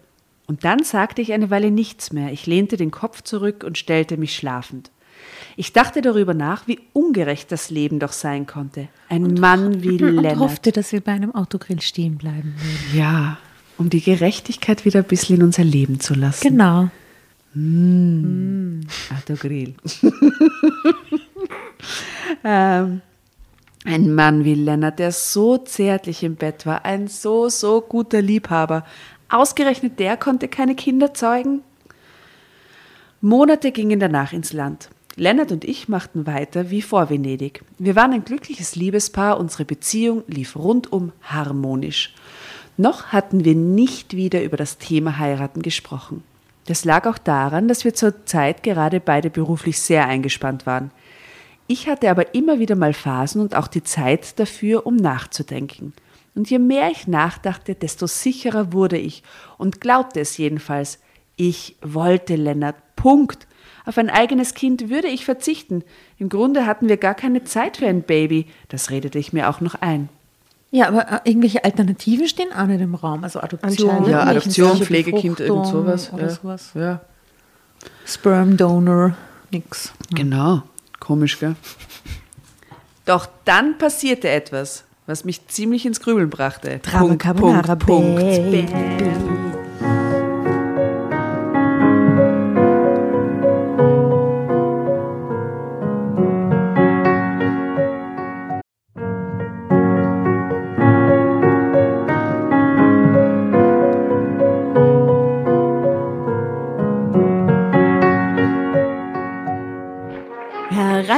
Und dann sagte ich eine Weile nichts mehr. Ich lehnte den Kopf zurück und stellte mich schlafend. Ich dachte darüber nach, wie ungerecht das Leben doch sein konnte. Ein Mann wie Und Lennart. hoffte, dass wir bei einem Autogrill stehen bleiben würden. Ja, um die Gerechtigkeit wieder ein bisschen in unser Leben zu lassen. Genau. Autogrill. ähm, ein Mann wie Lennart, der so zärtlich im Bett war, ein so, so guter Liebhaber. Ausgerechnet der konnte keine Kinder zeugen. Monate gingen danach ins Land. Lennart und ich machten weiter wie vor Venedig. Wir waren ein glückliches Liebespaar, unsere Beziehung lief rundum harmonisch. Noch hatten wir nicht wieder über das Thema Heiraten gesprochen. Das lag auch daran, dass wir zur Zeit gerade beide beruflich sehr eingespannt waren. Ich hatte aber immer wieder mal Phasen und auch die Zeit dafür, um nachzudenken. Und je mehr ich nachdachte, desto sicherer wurde ich und glaubte es jedenfalls. Ich wollte Lennart. Punkt. Auf ein eigenes Kind würde ich verzichten. Im Grunde hatten wir gar keine Zeit für ein Baby. Das redete ich mir auch noch ein. Ja, aber äh, irgendwelche Alternativen stehen auch nicht im Raum. Also Adoption. Ja. Adoption, Pflegekind, irgend sowas. Oder ja. sowas. Ja. Sperm Donor, nix. Genau. Komisch, gell? Doch dann passierte etwas. was mich ziemlich ins Grübeln brachte. Drama Punkt, Carbonara, Punkt, Punkt.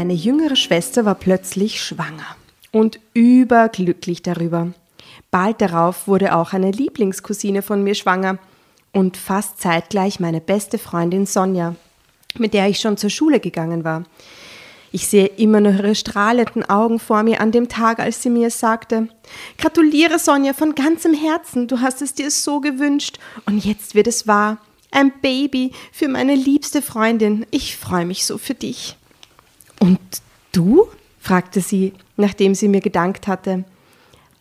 Meine jüngere Schwester war plötzlich schwanger und überglücklich darüber. Bald darauf wurde auch eine Lieblingscousine von mir schwanger und fast zeitgleich meine beste Freundin Sonja, mit der ich schon zur Schule gegangen war. Ich sehe immer noch ihre strahlenden Augen vor mir an dem Tag, als sie mir sagte. Gratuliere, Sonja, von ganzem Herzen. Du hast es dir so gewünscht. Und jetzt wird es wahr. Ein Baby für meine liebste Freundin. Ich freue mich so für dich. Und du? fragte sie, nachdem sie mir gedankt hatte.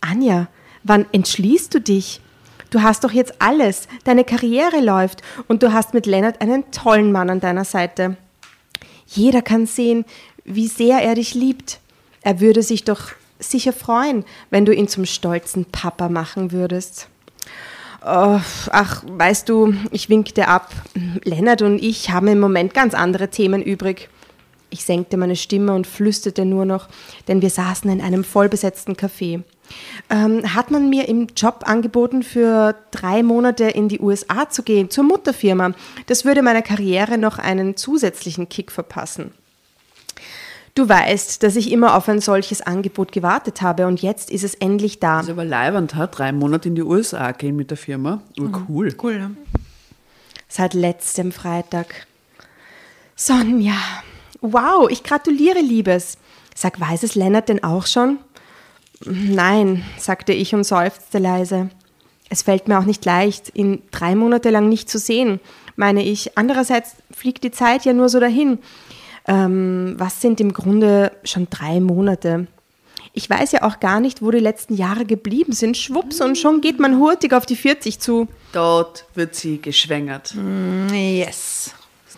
Anja, wann entschließt du dich? Du hast doch jetzt alles, deine Karriere läuft und du hast mit Lennart einen tollen Mann an deiner Seite. Jeder kann sehen, wie sehr er dich liebt. Er würde sich doch sicher freuen, wenn du ihn zum stolzen Papa machen würdest. Oh, ach, weißt du, ich winkte ab. Lennart und ich haben im Moment ganz andere Themen übrig. Ich senkte meine Stimme und flüsterte nur noch, denn wir saßen in einem vollbesetzten Café. Ähm, hat man mir im Job angeboten, für drei Monate in die USA zu gehen, zur Mutterfirma. Das würde meiner Karriere noch einen zusätzlichen Kick verpassen. Du weißt, dass ich immer auf ein solches Angebot gewartet habe und jetzt ist es endlich da. Das ist aber leibend, ha? drei Monate in die USA gehen mit der Firma. Ur cool. Cool, ne? Seit letztem Freitag. Sonja, wow, ich gratuliere, Liebes. Sag, weiß es Lennart denn auch schon? Nein, sagte ich und seufzte leise. Es fällt mir auch nicht leicht, ihn drei Monate lang nicht zu sehen, meine ich. Andererseits fliegt die Zeit ja nur so dahin. Ähm, was sind im Grunde schon drei Monate? Ich weiß ja auch gar nicht, wo die letzten Jahre geblieben sind. Schwupps, und schon geht man hurtig auf die 40 zu. Dort wird sie geschwängert. Yes.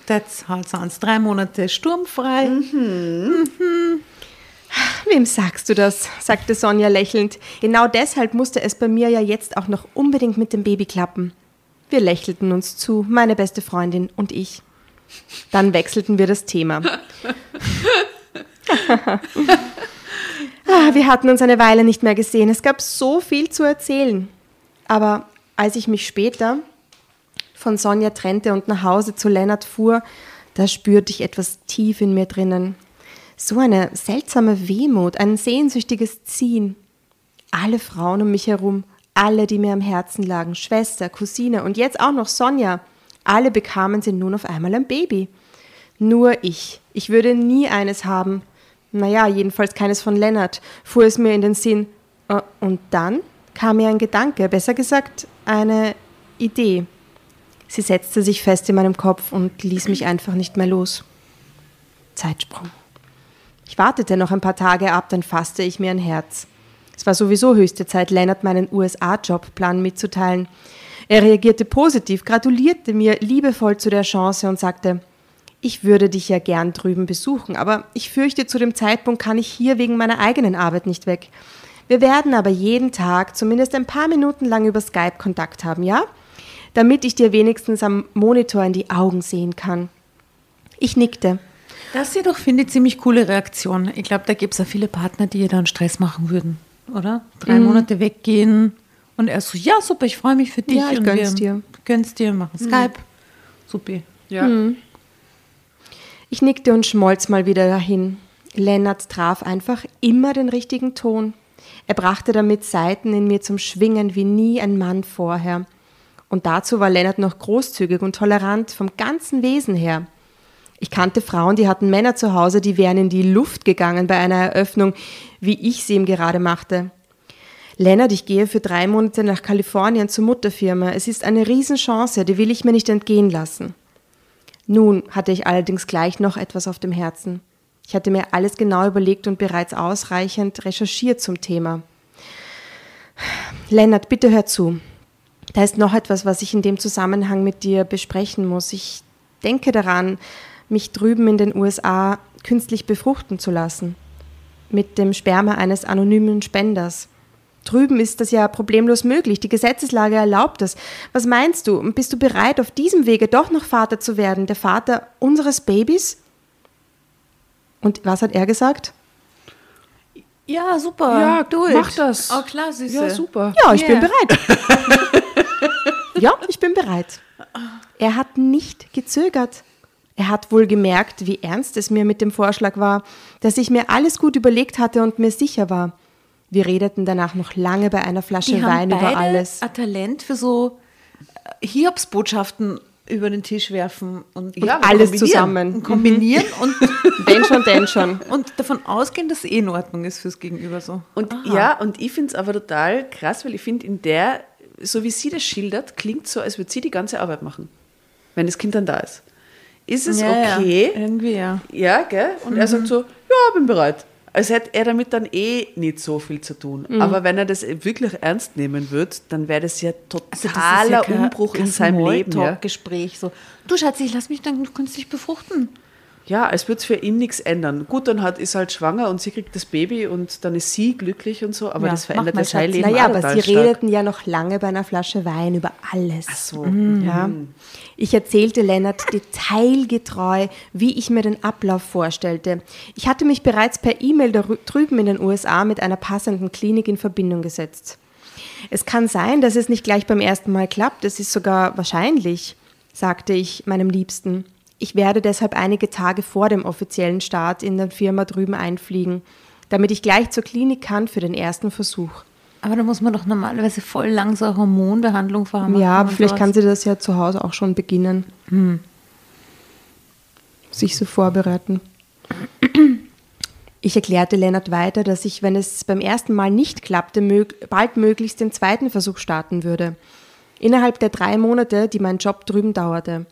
That's how it sounds. Drei Monate sturmfrei. Wem sagst du das? sagte Sonja lächelnd. Genau deshalb musste es bei mir ja jetzt auch noch unbedingt mit dem Baby klappen. Wir lächelten uns zu, meine beste Freundin und ich. Dann wechselten wir das Thema. Ah, wir hatten uns eine Weile nicht mehr gesehen. Es gab so viel zu erzählen. Aber als ich mich später von Sonja trennte und nach Hause zu Lennart fuhr, da spürte ich etwas tief in mir drinnen. So eine seltsame Wehmut, ein sehnsüchtiges Ziehen. Alle Frauen um mich herum, alle, die mir am Herzen lagen, Schwester, Cousine und jetzt auch noch Sonja, alle bekamen sie nun auf einmal ein Baby. Nur ich. Ich würde nie eines haben. Naja, jedenfalls keines von Lennart, fuhr es mir in den Sinn. Äh, Und dann kam mir ein Gedanke, besser gesagt eine Idee. Sie setzte sich fest in meinem Kopf und ließ mich einfach nicht mehr los. Zeitsprung. Ich wartete noch ein paar Tage ab, dann fasste ich mir ein Herz. Es war sowieso höchste Zeit, Lennart meinen USA-Jobplan mitzuteilen. Er reagierte positiv, gratulierte mir liebevoll zu der Chance und sagte, ich würde dich ja gern drüben besuchen, aber ich fürchte, zu dem Zeitpunkt kann ich hier wegen meiner eigenen Arbeit nicht weg. Wir werden aber jeden Tag zumindest ein paar Minuten lang über Skype Kontakt haben, ja? Damit ich dir wenigstens am Monitor in die Augen sehen kann. Ich nickte Das ist ja doch, finde ich, ziemlich coole Reaktion. Ich glaube, da gibt es ja viele Partner, die ihr dann Stress machen würden, oder? Drei Mhm. Monate weggehen und er so, ja, super, ich freue mich für dich. Ja, ich und gönn's wir dir. Mhm. Gönn's dir, machen Skype. Super. Ja. Ich nickte und schmolz mal wieder dahin. Lennart traf einfach immer den richtigen Ton. Er brachte damit Seiten in mir zum Schwingen wie nie ein Mann vorher. Und dazu war Lennart noch großzügig und tolerant vom ganzen Wesen her. Ich kannte Frauen, die hatten Männer zu Hause, die wären in die Luft gegangen bei einer Eröffnung, wie ich sie ihm gerade machte. Lennart, ich gehe für drei Monate nach Kalifornien zur Mutterfirma. Es ist eine Riesenchance, die will ich mir nicht entgehen lassen. Nun hatte ich allerdings gleich noch etwas auf dem Herzen. Ich hatte mir alles genau überlegt und bereits ausreichend recherchiert zum Thema. Lennart, bitte hör zu. Da ist noch etwas, was ich in dem Zusammenhang mit dir besprechen muss. Ich denke daran, mich drüben in den USA künstlich befruchten zu lassen. Mit dem Sperma eines anonymen Spenders. Drüben ist das ja problemlos möglich. Die Gesetzeslage erlaubt es. Was meinst du? Bist du bereit, auf diesem Wege doch noch Vater zu werden? Der Vater unseres Babys? Und was hat er gesagt? Ja, super. Ja, it. mach das. Oh, klar, Süße. Ja, super. Ja, ich bin Yeah. bereit. ja, ich bin bereit. Er hat nicht gezögert. Er hat wohl gemerkt, wie ernst es mir mit dem Vorschlag war, dass ich mir alles gut überlegt hatte und mir sicher war. Wir redeten danach noch lange bei einer Flasche Die Wein haben beide über alles. ein Talent für so äh, Hiobsbotschaften über den Tisch werfen und, Und alles zusammen. und kombinieren und, Denn schon, denn schon. und davon ausgehen, dass es eh in Ordnung ist fürs Gegenüber so. Und ja, und ich finde es aber total krass, weil ich finde, in der, so wie sie das schildert, klingt so, als würde sie die ganze Arbeit machen, wenn das Kind dann da ist. Ist es Ja, okay? Ja, irgendwie ja. Ja, gell? Und er sagt so, ja, bin bereit. Als hätte er damit dann eh nicht so viel zu tun. Aber wenn er das wirklich ernst nehmen würde, dann wäre das ja totaler Umbruch in seinem Leben. Ja, Gespräch so. Du Schatzi, ich lass mich dann künstlich befruchten. Ja als würde es für ihn nichts ändern. Gut, dann hat, ist halt schwanger und sie kriegt das Baby und dann ist sie glücklich und so, aber Ja, das verändert ja sein. Leben Naja, aber sie stark. redeten ja noch lange bei einer Flasche Wein über alles. Ach so. Ja. Ich erzählte Lennart detailgetreu, wie ich mir den Ablauf vorstellte. Ich hatte mich bereits per E-Mail drüben in den USA mit einer passenden Klinik in Verbindung gesetzt. Es kann sein, dass es nicht gleich beim ersten Mal klappt, es ist sogar wahrscheinlich, sagte ich meinem Liebsten. Ich werde deshalb einige Tage vor dem offiziellen Start in der Firma drüben einfliegen, damit ich gleich zur Klinik kann für den ersten Versuch. Aber da muss man doch normalerweise voll lang so eine Hormonbehandlung machen. Ja, aber vielleicht sowas. kann sie das ja zu Hause auch schon beginnen. Sich so vorbereiten. Ich erklärte Lennart weiter, dass ich, wenn es beim ersten Mal nicht klappte, bald möglichst den zweiten Versuch starten würde. Innerhalb der drei Monate, die mein Job drüben dauerte.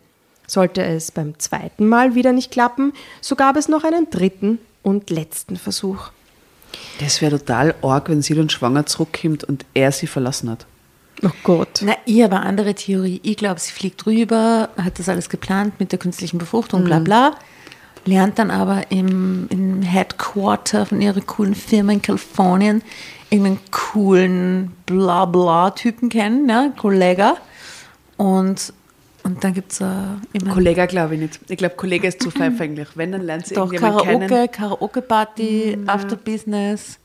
Sollte es beim zweiten Mal wieder nicht klappen, so gab es noch einen dritten und letzten Versuch. Das wäre total arg, wenn sie dann schwanger zurückkommt und er sie verlassen hat. Oh Gott. Na, ich habe eine andere Theorie. Ich glaube, sie fliegt rüber, hat das alles geplant mit der künstlichen Befruchtung, bla bla. Lernt dann aber im, im Headquarter von ihrer coolen Firma in Kalifornien irgendeinen coolen bla bla Typen kennen, ne? Kollege. Und, und dann gibt es äh, immer Kollege glaube ich nicht. Ich glaube, Kollege ist zu verfänglich. Wenn, dann lernt sie doch Karaoke. Karaoke-Party, After Business.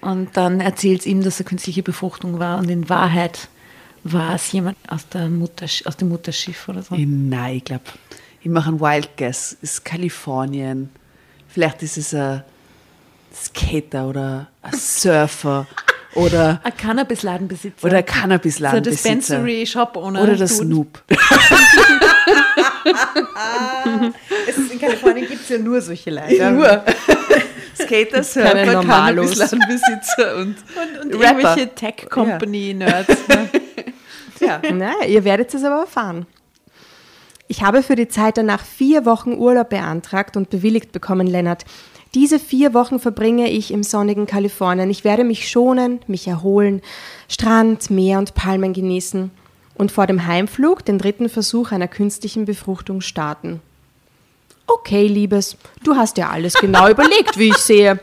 Und dann erzählt es ihm, dass er künstliche Befruchtung war. Und in Wahrheit war es jemand aus, der Mutter, aus dem Mutterschiff oder so. Ich, nein, ich glaube, ich mache einen Wild Guess. Ist Kalifornien. Vielleicht ist es ein Skater oder ein Surfer oder, Ein Cannabis-Ladenbesitzer. oder ein so ein Cannabis-Ladenbesitzer. Dispensary-Shop ohne Oder der Dude. Snoop. Es ist, in Kalifornien gibt es ja nur solche Leute. Nur. Skater, Keine Surfer. Cannabis-Ladenbesitzer und, Und Rapper. irgendwelche Tech-Company-Nerds. Ne? Ja. Na, ihr werdet es aber erfahren. Ich habe für die Zeit danach vier Wochen Urlaub beantragt und bewilligt bekommen, Lennart. Diese vier Wochen verbringe ich im sonnigen Kalifornien. Ich werde mich schonen, mich erholen, Strand, Meer und Palmen genießen und vor dem Heimflug den dritten Versuch einer künstlichen Befruchtung starten. Okay, Liebes, du hast ja alles genau überlegt, wie ich sehe.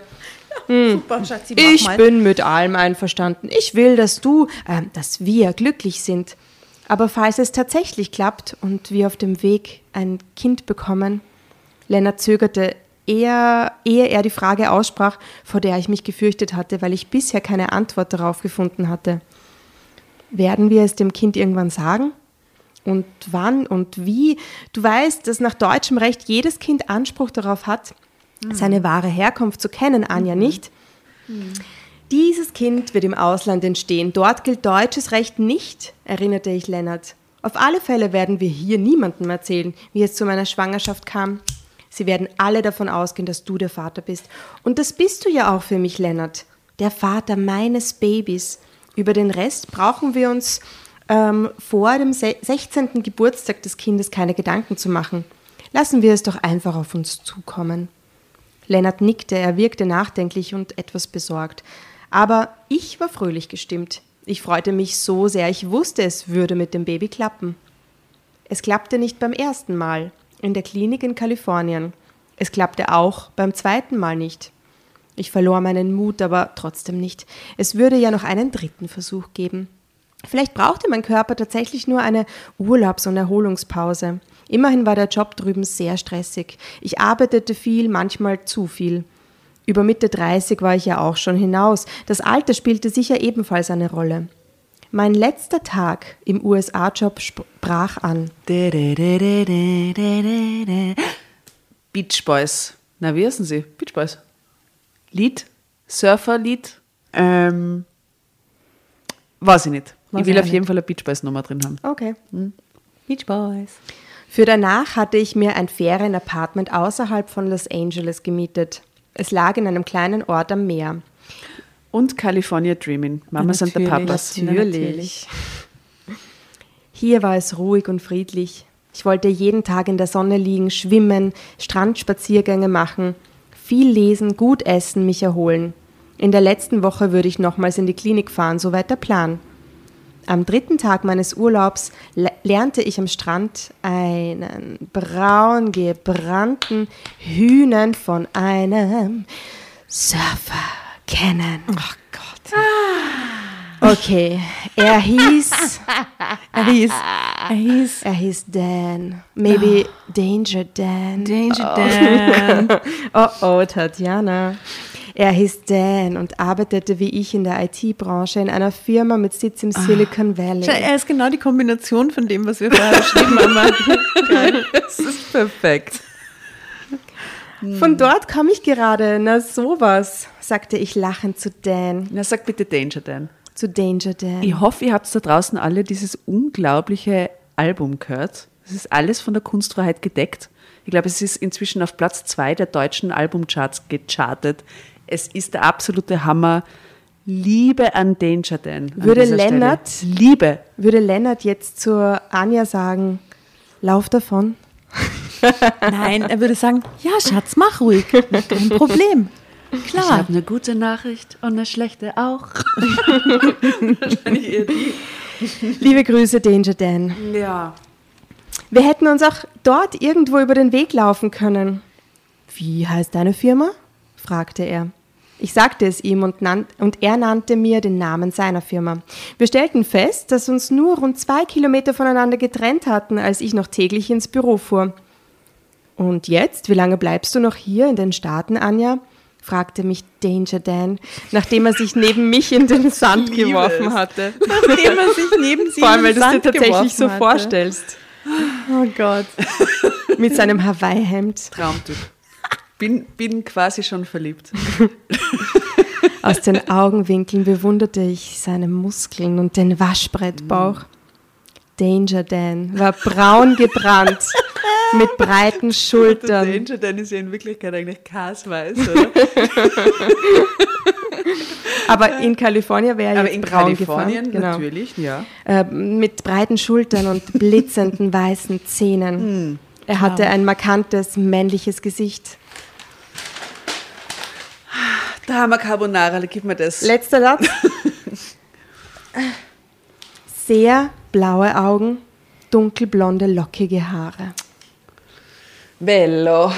Super, Schatzi, Ich mal. bin mit allem einverstanden. Ich will, dass du, äh, dass wir glücklich sind. Aber falls es tatsächlich klappt und wir auf dem Weg ein Kind bekommen, Lennart zögerte, eher, ehe er die Frage aussprach, vor der ich mich gefürchtet hatte, weil ich bisher keine Antwort darauf gefunden hatte. Werden wir es dem Kind irgendwann sagen? Und wann und wie? Du weißt, dass nach deutschem Recht jedes Kind Anspruch darauf hat, seine wahre Herkunft zu kennen, Anja, nicht? Dieses Kind wird im Ausland entstehen. Dort gilt deutsches Recht nicht, erinnerte ich Lennart. Auf alle Fälle werden wir hier niemandem erzählen, wie es zu meiner Schwangerschaft kam. Sie werden alle davon ausgehen, dass du der Vater bist. Und das bist du ja auch für mich, Lennart. Der Vater meines Babys. Über den Rest brauchen wir uns ähm, vor dem 16. Geburtstag des Kindes keine Gedanken zu machen. Lassen wir es doch einfach auf uns zukommen. Lennart nickte, er wirkte nachdenklich und etwas besorgt. Aber ich war fröhlich gestimmt. Ich freute mich so sehr, ich wusste, es würde mit dem Baby klappen. Es klappte nicht beim ersten Mal in der Klinik in Kalifornien. Es klappte auch beim zweiten Mal nicht. Ich verlor meinen Mut, aber trotzdem nicht. Es würde ja noch einen dritten Versuch geben. Vielleicht brauchte mein Körper tatsächlich nur eine Urlaubs- und Erholungspause. Immerhin war der Job drüben sehr stressig. Ich arbeitete viel, manchmal zu viel. Über Mitte 30 war ich ja auch schon hinaus. Das Alter spielte sicher ebenfalls eine Rolle. Mein letzter Tag im USA-Job brach an. Beach Boys. Na, wie heißen sie? Beach Boys. Lied? Surferlied? Ähm, weiß ich nicht. Weiß ich will ich auf jeden Fall eine Beach Boys Nummer drin haben. Okay. Beach Boys. Für danach hatte ich mir ein Ferienapartment außerhalb von Los Angeles gemietet. Es lag in einem kleinen Ort am Meer. Und California Dreaming. Mama sind der. Papas. Natürlich. Hier war es ruhig und friedlich. Ich wollte jeden Tag in der Sonne liegen, schwimmen, Strandspaziergänge machen, viel lesen, gut essen, mich erholen. In der letzten Woche würde ich nochmals in die Klinik fahren, soweit der Plan. Am dritten Tag meines Urlaubs le- lernte ich am Strand einen braun gebrannten Hühnen von einem Surfer kennen. Ach Gott. Okay, er hieß, Er hieß, er hieß er hieß Dan. Maybe Danger Dan. Danger Dan. Oh oh, Tatjana. Er hieß Dan und arbeitete wie ich in der IT-Branche in einer Firma mit Sitz im Silicon Valley. Er ist genau die Kombination von dem, was wir vorher beschrieben haben. Das ist perfekt. Von dort komme ich gerade. Na sowas, sagte ich lachend zu Dan, Na, sag bitte Danger Dan. zu Danger Dan. Ich hoffe, ihr habt da draußen alle dieses unglaubliche Album gehört. Das ist alles von der Kunstfreiheit gedeckt. Ich glaube, es ist inzwischen auf Platz zwei der deutschen Albumcharts gechartet. Es ist der absolute Hammer. Liebe an Danger Dan. an Würde Lennart- Stelle. Liebe. Würde Lennart jetzt zur Anja sagen, lauf davon? Nein, er würde sagen, ja, Schatz, mach ruhig. Kein Problem. Ich Klar. habe eine gute Nachricht und eine schlechte auch. Liebe Grüße, Danger Dan. Ja. Wir hätten uns auch dort irgendwo über den Weg laufen können. Wie heißt deine Firma? fragte er. Ich sagte es ihm und, nannt, und er nannte mir den Namen seiner Firma. Wir stellten fest, dass uns nur rund zwei Kilometer voneinander getrennt hatten, als ich noch täglich ins Büro fuhr. Und jetzt, wie lange bleibst du noch hier in den Staaten, Anja? fragte mich Danger Dan, nachdem er sich neben mich in den Sand geworfen es. hatte. Nachdem er sich neben sie Vor allem, weil du es dir tatsächlich so hatte. vorstellst. Oh Gott. Mit seinem Hawaii-Hemd. Traumtyp. Bin, bin quasi schon verliebt. Aus den Augenwinkeln bewunderte ich seine Muskeln und den Waschbrettbauch. Danger Dan war braun gebrannt, mit breiten Schultern. Danger Dan ist ja in Wirklichkeit eigentlich kasweiß, oder? Aber in Kalifornien wäre er Aber jetzt in braun Kalifornien gefahren. Genau. natürlich, ja. Äh, mit breiten Schultern und blitzenden weißen Zähnen. Er hatte ein markantes männliches Gesicht. Da haben wir Carbonara, gib mir das. Letzter Satz. Sehr blaue Augen, dunkelblonde, lockige Haare. Bello.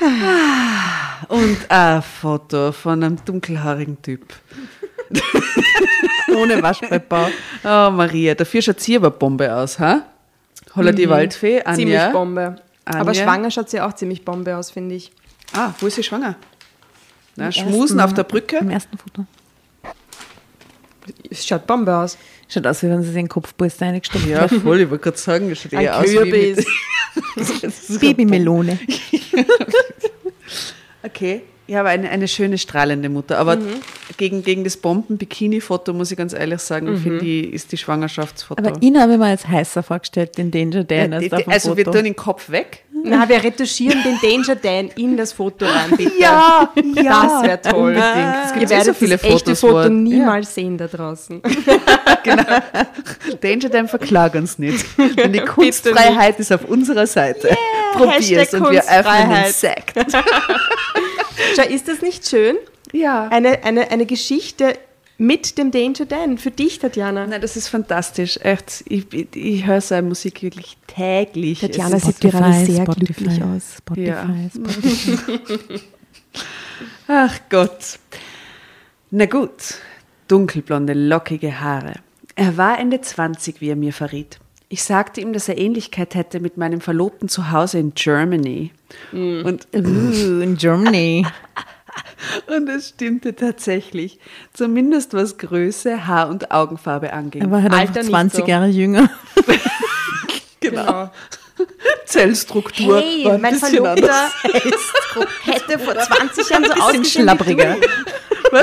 Ah, Und ein Foto von einem dunkelhaarigen Typ. Ohne Waschbrettbau. Oh, Maria, dafür schaut sie aber Bombe aus, ha? Holla die Waldfee, Anja. Ziemlich Bombe. Anja. Aber schwanger schaut sie auch ziemlich Bombe aus, finde ich. Ah, wo ist sie schwanger? Na, Schmusen ersten- auf der Brücke. Im ersten Foto. Es schaut Bombe aus. Schaut aus, wie wenn sie sich in den Kopfpolster reingestopft Ja, voll, ich wollte gerade sagen, das schaut Ein eher aus wie Kürbis. mit, Babymelone. Okay, ja, aber eine, eine schöne, strahlende Mutter. Aber gegen, gegen das Bomben-Bikini-Foto, muss ich ganz ehrlich sagen, finde ich, ist die Schwangerschaftsfoto. Aber ihn habe ich mir als heißer vorgestellt, den Danger Dan. Ja, als vom also wir tun den Kopf weg. Na, wir retuschieren den Danger Dan in das Foto rein, bitte. ja. Das wäre toll. Unbedingt. Es gibt Ihr eh so werdet viele das echte Fotos, wo Foto niemals sehen da draußen. Danger Dan verklag uns nicht. Denn die Kunstfreiheit ist auf unserer Seite. Probier's Hashtag und wir öffnen den. Sekt. Schau, ist das nicht schön? Ja. Eine, eine, eine Geschichte mit dem Danger Dan für dich, Tatjana. Nein, das ist fantastisch. Echt, ich, ich, ich höre seine Musik wirklich täglich. Tatjana sieht gerade sehr glücklich aus. Spotify, Ja. Spotify. Ach Gott. Na gut, dunkelblonde, lockige Haare. Er war Ende 20, wie er mir verriet. Ich sagte ihm, dass er Ähnlichkeit hätte mit meinem Verlobten zu Hause in Germany. Und, Ooh, in Germany. und es stimmte tatsächlich. Zumindest was Größe, Haar- und Augenfarbe anging. Er war halt Alter einfach nicht 20 so. Jahre jünger. genau. Zellstruktur. Hey, war ein mein bisschen Verlobter hätte vor 20 Jahren so ausgesehen schlappriger. wie du.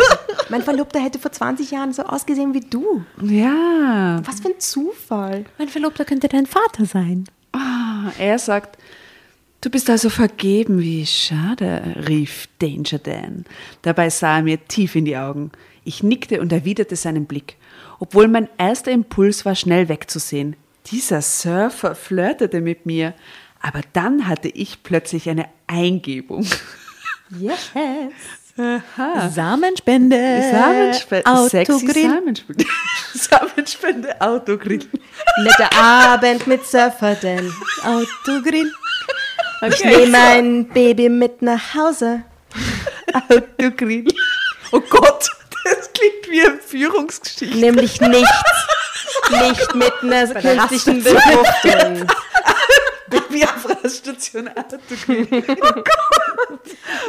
Mein Verlobter hätte vor 20 Jahren so ausgesehen wie du. Ja. Was für ein Zufall. Mein Verlobter könnte dein Vater sein. Ah, Er sagt, du bist also vergeben, wie schade, rief Danger Dan. Dabei sah er mir tief in die Augen. Ich nickte und erwiderte seinen Blick, obwohl mein erster Impuls war, schnell wegzusehen. Dieser Surfer flirtete mit mir, aber dann hatte ich plötzlich eine Eingebung. Yes. Samenspende. Samenspende, sexy Autogrill. Samenspende. Samenspende, Autogrill. Netter Abend mit Surfer Dan. Autogrill. Ich nehme mein Baby mit nach Hause. Autogrill. Oh Gott, das klingt wie eine Führungsgeschichte. Nämlich nichts. Nicht mit einer künstlichen Befruchtung. Wie auf Raststation Autogrill.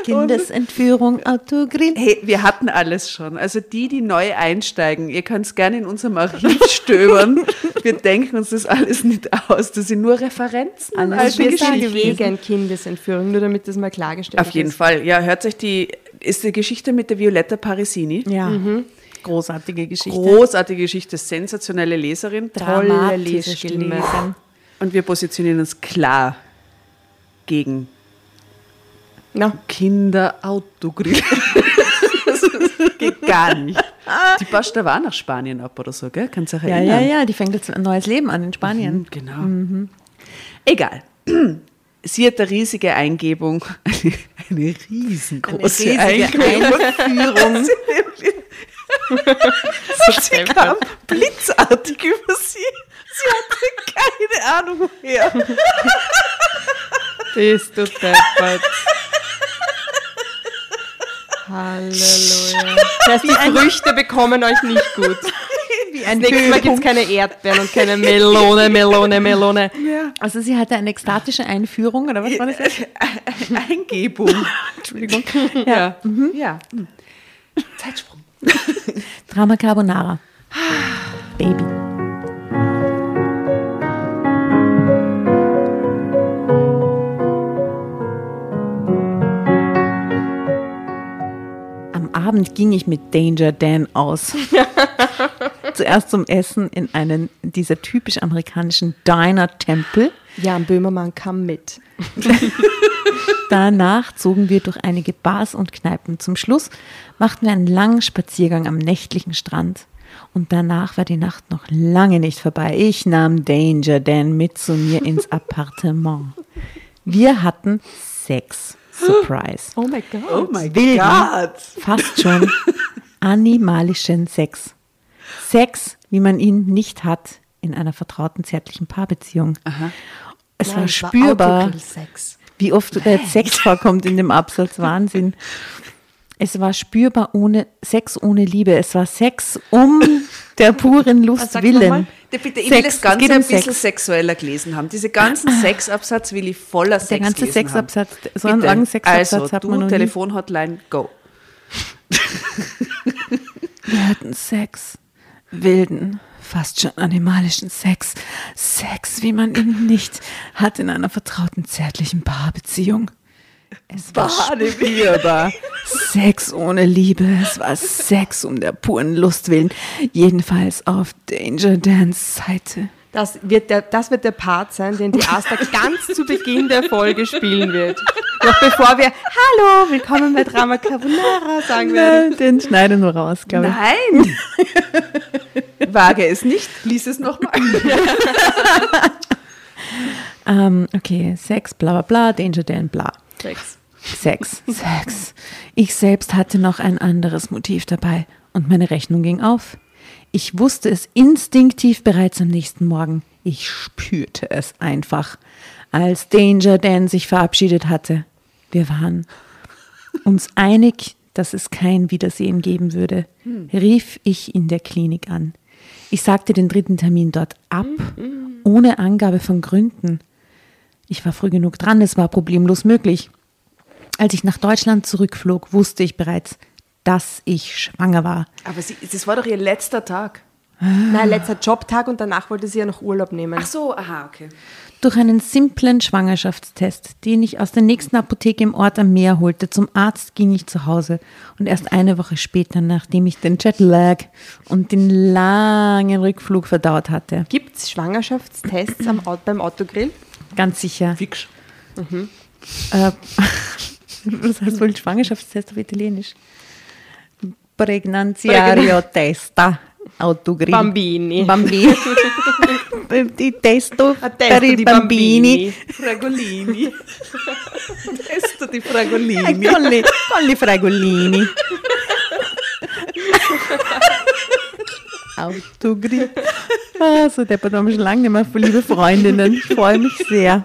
Kindesentführung, Autogrill. Hey, wir hatten alles schon. Also die, die neu einsteigen, ihr könnt es gerne in unserem Archiv stöbern. Wir denken uns das alles nicht aus. Das sind nur Referenzen. Alles alte Wir Geschichte sind Geschichten. gegen Kindesentführung, nur damit das mal klargestellt Auf jeden ist. Fall. Ja, hört euch die, ist die Geschichte mit der Violetta Parisini. Ja. Großartige Geschichte. Großartige Geschichte, sensationelle Leserin. Tolle Lesestimme. Und wir positionieren uns klar gegen Na, Kinderautogrill. das geht gar nicht. Die Pasta war nach Spanien ab oder so, gell? Kannst du dich Ja, erinnern? ja, ja, die fängt jetzt ein neues Leben an in Spanien. Genau. Egal. Sie hat eine riesige Eingebung, eine, eine riesengroße riesige Eingebung. Einführung. sie kam blitzartig über sie. Sie hatte keine Ahnung woher. bist du deppert. Halleluja. Das heißt, die Früchte bekommen euch nicht gut. Wie ein Nächstes Mal gibt es keine Erdbeeren und keine Melone, Melone, Melone. Also sie hatte eine ekstatische Einführung, oder was war das jetzt? Eingebung. Entschuldigung. Ja. ja. Hm. Zeitsprung. Drama Carbonara. Baby. Am Abend ging ich mit Danger Dan aus. Zuerst zum Essen in einen dieser typisch amerikanischen Diner-Tempel. Jan Böhmermann kam mit. Danach zogen wir durch einige Bars und Kneipen. Zum Schluss machten wir einen langen Spaziergang am nächtlichen Strand. Und danach war die Nacht noch lange nicht vorbei. Ich nahm Danger Dan mit zu mir ins Appartement. Wir hatten Sex. Surprise. Oh mein Gott. Oh mein Gott. fast schon animalischen Sex. Sex, wie man ihn nicht hat in einer vertrauten zärtlichen Paarbeziehung. Es war spürbar, wie oft jetzt Sex vorkommt in dem Absatz. Wahnsinn. Es war spürbar ohne Sex ohne Liebe. Es war Sex um der puren Lust Sag willen. Bitte, ich Sex, will das Ganze geht ein um bisschen Sex. sexueller gelesen haben. Diese ganzen Sexabsatz will ich voller Sex Der ganze Sexabsatz, haben. so einen Bitte. langen Sexabsatz also, hat du, man noch nie. Telefonhotline, go. Wir hatten Sex. Wilden, fast schon animalischen Sex. Sex, wie man ihn nicht hat in einer vertrauten, zärtlichen Paarbeziehung. Es war spürbar. Sex ohne Liebe. Es war Sex um der puren Lust willen. Jedenfalls auf Danger Dans Seite. Das wird, der, das wird der Part sein, den die Asta ganz zu Beginn der Folge spielen wird. Noch bevor wir Hallo, willkommen bei Drama Carbonara sagen werden. Den schneiden wir raus, glaube ich. Nein! Wage es nicht, lies es nochmal. Ähm, okay, Sex, bla bla bla, Danger Dan, bla. Sex. Sex, Sex. Ich selbst hatte noch ein anderes Motiv dabei und meine Rechnung ging auf. Ich wusste es instinktiv bereits am nächsten Morgen. Ich spürte es einfach, als Danger Dan sich verabschiedet hatte. Wir waren uns einig, dass es kein Wiedersehen geben würde, rief ich in der Klinik an. Ich sagte den dritten Termin dort ab, ohne Angabe von Gründen. Ich war früh genug dran, es war problemlos möglich. Als ich nach Deutschland zurückflog, wusste ich bereits, dass ich schwanger war. Aber sie, das war doch ihr letzter Tag. Nein, letzter Jobtag und danach wollte sie ja noch Urlaub nehmen. Ach so, aha, okay. Durch einen simplen Schwangerschaftstest, den ich aus der nächsten Apotheke im Ort am Meer holte, zum Arzt ging ich zu Hause. Und erst eine Woche später, nachdem ich den Jetlag und den langen Rückflug verdaut hatte, Gibt es Schwangerschaftstests am, beim Autogrill? ganz sicher. Fix. Äh, was heißt wohl Schwangerschaftstest auf Italienisch? Pregnanziario testa. Autogrill. Bambini. Bambini. di testo A per testo i di bambini. Fragolini. Testo di Eh, Fragolini. con, le, con le fragolini. Autogrill. Ah, so deppert haben wir schon lange nicht mehr, liebe Freundinnen. Ich freue mich sehr.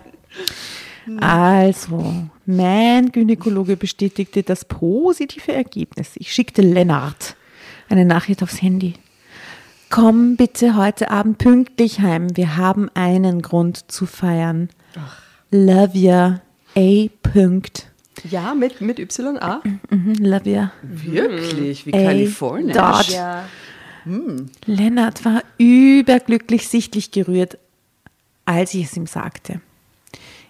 Also, mein Gynäkologe bestätigte das positive Ergebnis. Ich schickte Lennart eine Nachricht aufs Handy. Komm bitte heute Abend pünktlich heim. Wir haben einen Grund zu feiern. Love ya. A. Punkt. Ja, mit, mit YA. Mhm, love ya. Wirklich, wie Kalifornien. dort. Ja. Lennart war überglücklich sichtlich gerührt, als ich es ihm sagte.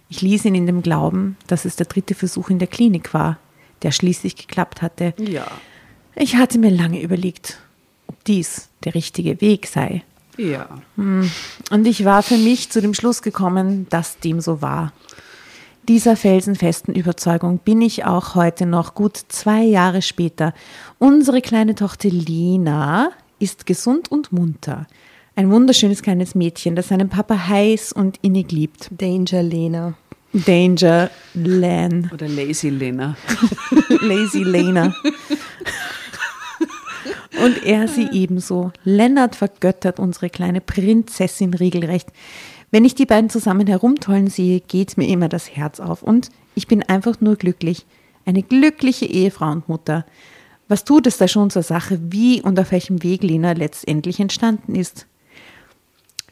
Ich ließ ihn in dem Glauben, dass es der dritte Versuch in der Klinik war, der schließlich geklappt hatte. Ja, Ich hatte mir lange überlegt, ob dies der richtige Weg sei. ja. Und ich war für mich zu dem Schluss gekommen, dass dem so war. Dieser felsenfesten Überzeugung bin ich auch heute noch gut zwei Jahre später. Unsere kleine Tochter Lina ist gesund und munter. Ein wunderschönes kleines Mädchen, das seinen Papa heiß und innig liebt. Danger Lena. Danger Lan. Oder Lazy Lena. Lazy Lena. Und er sie ebenso. Lennart vergöttert unsere kleine Prinzessin regelrecht. Wenn ich die beiden zusammen herumtollen sehe, geht mir immer das Herz auf. Und ich bin einfach nur glücklich. Eine glückliche Ehefrau und Mutter. Was tut es da schon zur Sache, wie und auf welchem Weg Lena letztendlich entstanden ist?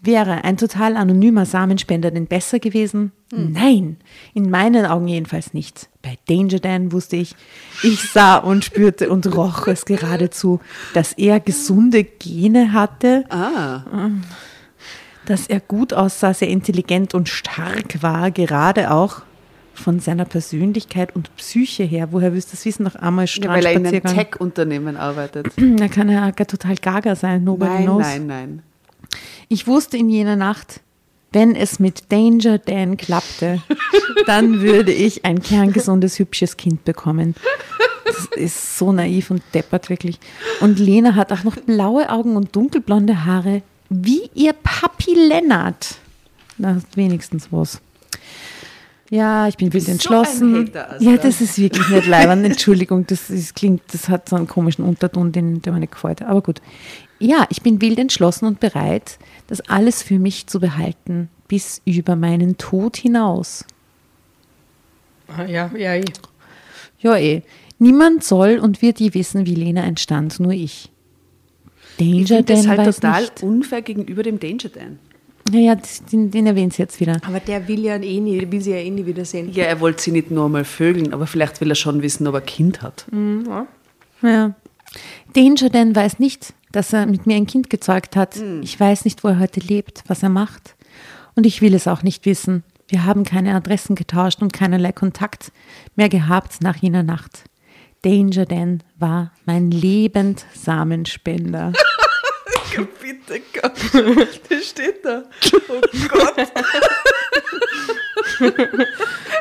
Wäre ein total anonymer Samenspender denn besser gewesen? Nein, in meinen Augen jedenfalls nicht. Bei Danger Dan wusste ich, ich sah und spürte und roch es geradezu, dass er gesunde Gene hatte, Ah, dass er gut aussah, sehr intelligent und stark war, gerade auch von seiner Persönlichkeit und Psyche her. Woher willst du das wissen? Nach einmal ja, weil er in einem. Tech-Unternehmen arbeitet. Da kann er gar total gaga sein, nobody Nein, knows. nein, nein. Ich wusste in jener Nacht, wenn es mit Danger Dan klappte, dann würde ich ein kerngesundes, hübsches Kind bekommen. Das ist so naiv und deppert wirklich. Und Lena hat auch noch blaue Augen und dunkelblonde Haare, wie ihr Papi Lennart. Na, wenigstens was. Ja, ich bin wild so entschlossen. Hater, Asta. ja, das ist wirklich nicht leibend. Entschuldigung, das ist, klingt, das hat so einen komischen Unterton, den, der mir nicht gefällt. Aber gut. Ja, ich bin wild entschlossen und bereit, das alles für mich zu behalten, bis über meinen Tod hinaus. Ah, Ja, ja, eh. Ja, eh. Niemand soll und wird je wissen, wie Lena entstand, nur ich. Ich Danger finde das Dan halt weiß total nicht. unfair gegenüber dem Danger Dan. Naja, den, den erwähnt sie jetzt wieder. Aber der will ja eh nie, will sie ja eh nie wiedersehen. Ja, er wollte sie nicht nur mal vögeln, aber vielleicht will er schon wissen, ob er ein Kind hat. Ja. Danger Dan weiß nicht, dass er mit mir ein Kind gezeugt hat. Ich weiß nicht, wo er heute lebt, was er macht. Und ich will es auch nicht wissen. Wir haben keine Adressen getauscht und keinerlei Kontakt mehr gehabt nach jener Nacht. Danger Dan war mein Lebenssamenspender. Bitte Gott, das steht da. Oh Gott.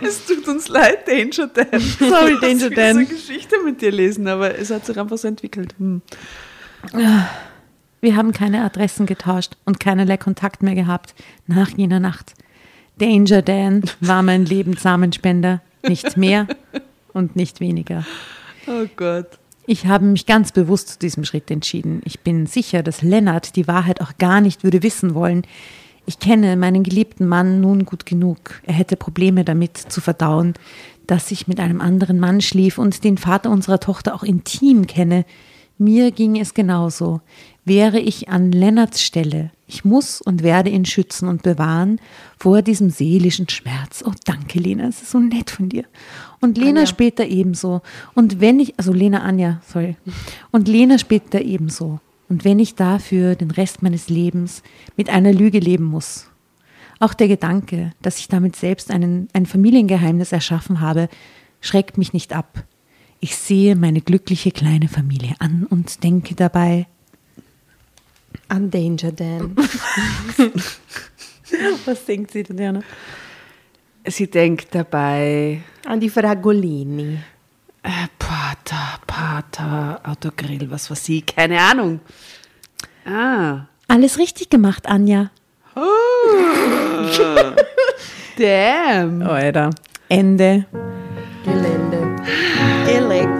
es tut uns leid, Danger Dan. Sorry, Danger Ich will so Dan. eine Geschichte mit dir lesen, aber es hat sich einfach so entwickelt. Hm. Wir haben keine Adressen getauscht und keinerlei Kontakt mehr gehabt nach jener Nacht. Danger Dan war mein Lebenssamenspender, nicht mehr und nicht weniger. Oh Gott. Ich habe mich ganz bewusst zu diesem Schritt entschieden. Ich bin sicher, dass Lennart die Wahrheit auch gar nicht würde wissen wollen. Ich kenne meinen geliebten Mann nun gut genug. Er hätte Probleme damit zu verdauen, dass ich mit einem anderen Mann schlief und den Vater unserer Tochter auch intim kenne. Mir ging es genauso. Wäre ich an Lennarts Stelle, ich muss und werde ihn schützen und bewahren vor diesem seelischen Schmerz. Oh, danke, Lena, es ist so nett von dir. Und Lena später ebenso. Und wenn ich, also Lena Anja, sorry. Und Lena später ebenso. Und wenn ich dafür den Rest meines Lebens mit einer Lüge leben muss. Auch der Gedanke, dass ich damit selbst einen, ein Familiengeheimnis erschaffen habe, schreckt mich nicht ab. Ich sehe meine glückliche kleine Familie an und denke dabei, An Danger Dan. was denkt sie denn, Diana? Sie denkt dabei, An die Fragolini. äh, Pater, Pater, Autogrill, was war sie? Keine Ahnung. Ah. Alles richtig gemacht, Anja. Damn. Alter. Ende. Gelände. Geleck.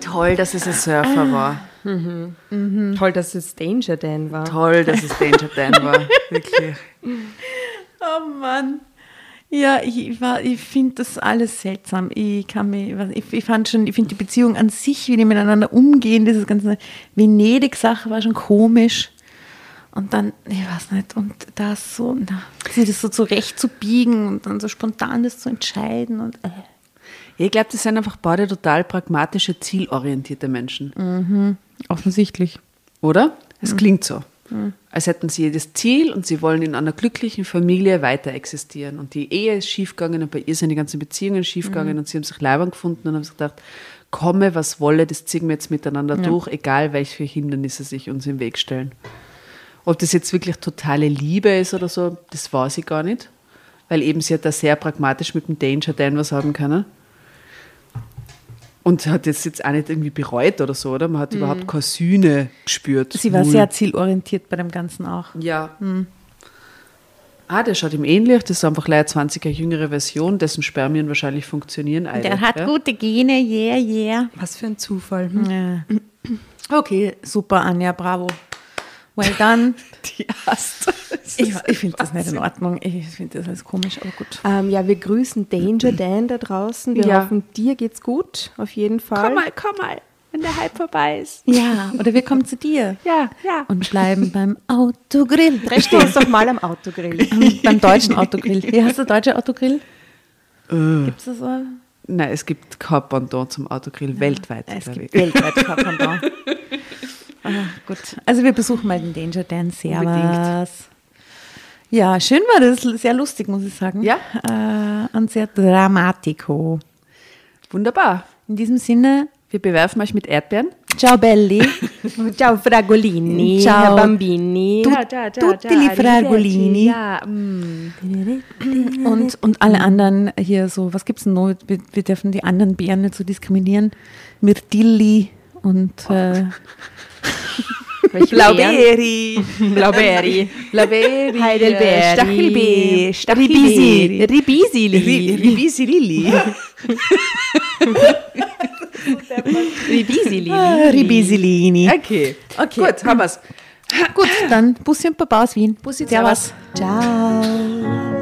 Toll, dass es ein Surfer war. Toll, dass es Danger Dan war. Toll, dass es Danger Dan war. Wirklich. Oh Mann. Ja, ich, ich, war- ich finde das alles seltsam. Ich kann mich, ich, ich fand schon, ich finde die Beziehung an sich, wie die miteinander umgehen, dieses ganze Venedig-Sache war schon komisch. Und dann, ich weiß nicht, und das so, na, sie das so zurechtzubiegen und dann so spontan das zu entscheiden und äh. Ich glaube, das sind einfach beide total pragmatische, zielorientierte Menschen. offensichtlich. Oder? Es klingt so. Als hätten sie jedes Ziel und sie wollen in einer glücklichen Familie weiter existieren. Und die Ehe ist schiefgegangen und bei ihr sind die ganzen Beziehungen schiefgegangen und sie haben sich Leibern gefunden und haben sich gedacht, komme, was wolle, das ziehen wir jetzt miteinander durch, egal welche Hindernisse sich uns im Weg stellen. Ob das jetzt wirklich totale Liebe ist oder so, das weiß ich gar nicht. Weil eben sie hat da sehr pragmatisch mit dem Danger Dan was haben können. Und hat das jetzt auch nicht irgendwie bereut oder so, oder? Man hat überhaupt keine Sühne gespürt. Sie war Null. sehr zielorientiert bei dem Ganzen auch. Ja. Ah, der schaut ihm ähnlich. Das ist einfach leider 20 Jahre jüngere Version, dessen Spermien wahrscheinlich funktionieren. alle, Der hat ja? gute Gene, yeah, yeah. Was für ein Zufall. Hm? Ja. Okay, super, Anja, bravo. Well done. Die hast. Ich, ich finde das nicht in Ordnung. Ich finde das alles komisch, aber gut. Ähm, ja, wir grüßen Danger Dan da draußen. Wir Ja. hoffen, dir geht's gut, auf jeden Fall. komm mal, wenn der Hype vorbei ist. Ja, oder wir kommen zu dir. Ja, ja. Und bleiben beim Autogrill. Treffen wir uns doch mal am Autogrill. beim deutschen Autogrill. Wie heißt der deutsche Autogrill? Gibt es das so? Nein, es gibt kein Pendant zum Autogrill weltweit. Es gibt weltweit kein Pendant. ah, gut. Also wir besuchen mal den Danger Dan. Servus. Ja, schön war das. Sehr lustig, muss ich sagen. Ja. Äh, und sehr dramatico. Wunderbar. In diesem Sinne, Wir bewerfen euch mit Erdbeeren. ciao belli. Ciao Fragolini, Ciao. Bambini. Tutti li fragolini. Ja, mm. Und, und alle anderen hier so, was gibt's denn noch? Wir, wir dürfen die anderen Beeren nicht so diskriminieren. Myrtilli und äh, Blaubeeri. Blaubeeri. Blaubeeri. Heidelbeeri. Stachelbeeri. Ribisi. Ribisili. Ribisilili. Ribisili. Ribisilini. Okay. Okay. Gut, haben wir's. Gut, dann Bussi und Baba aus Wien. Bussi, Servus. Ciao.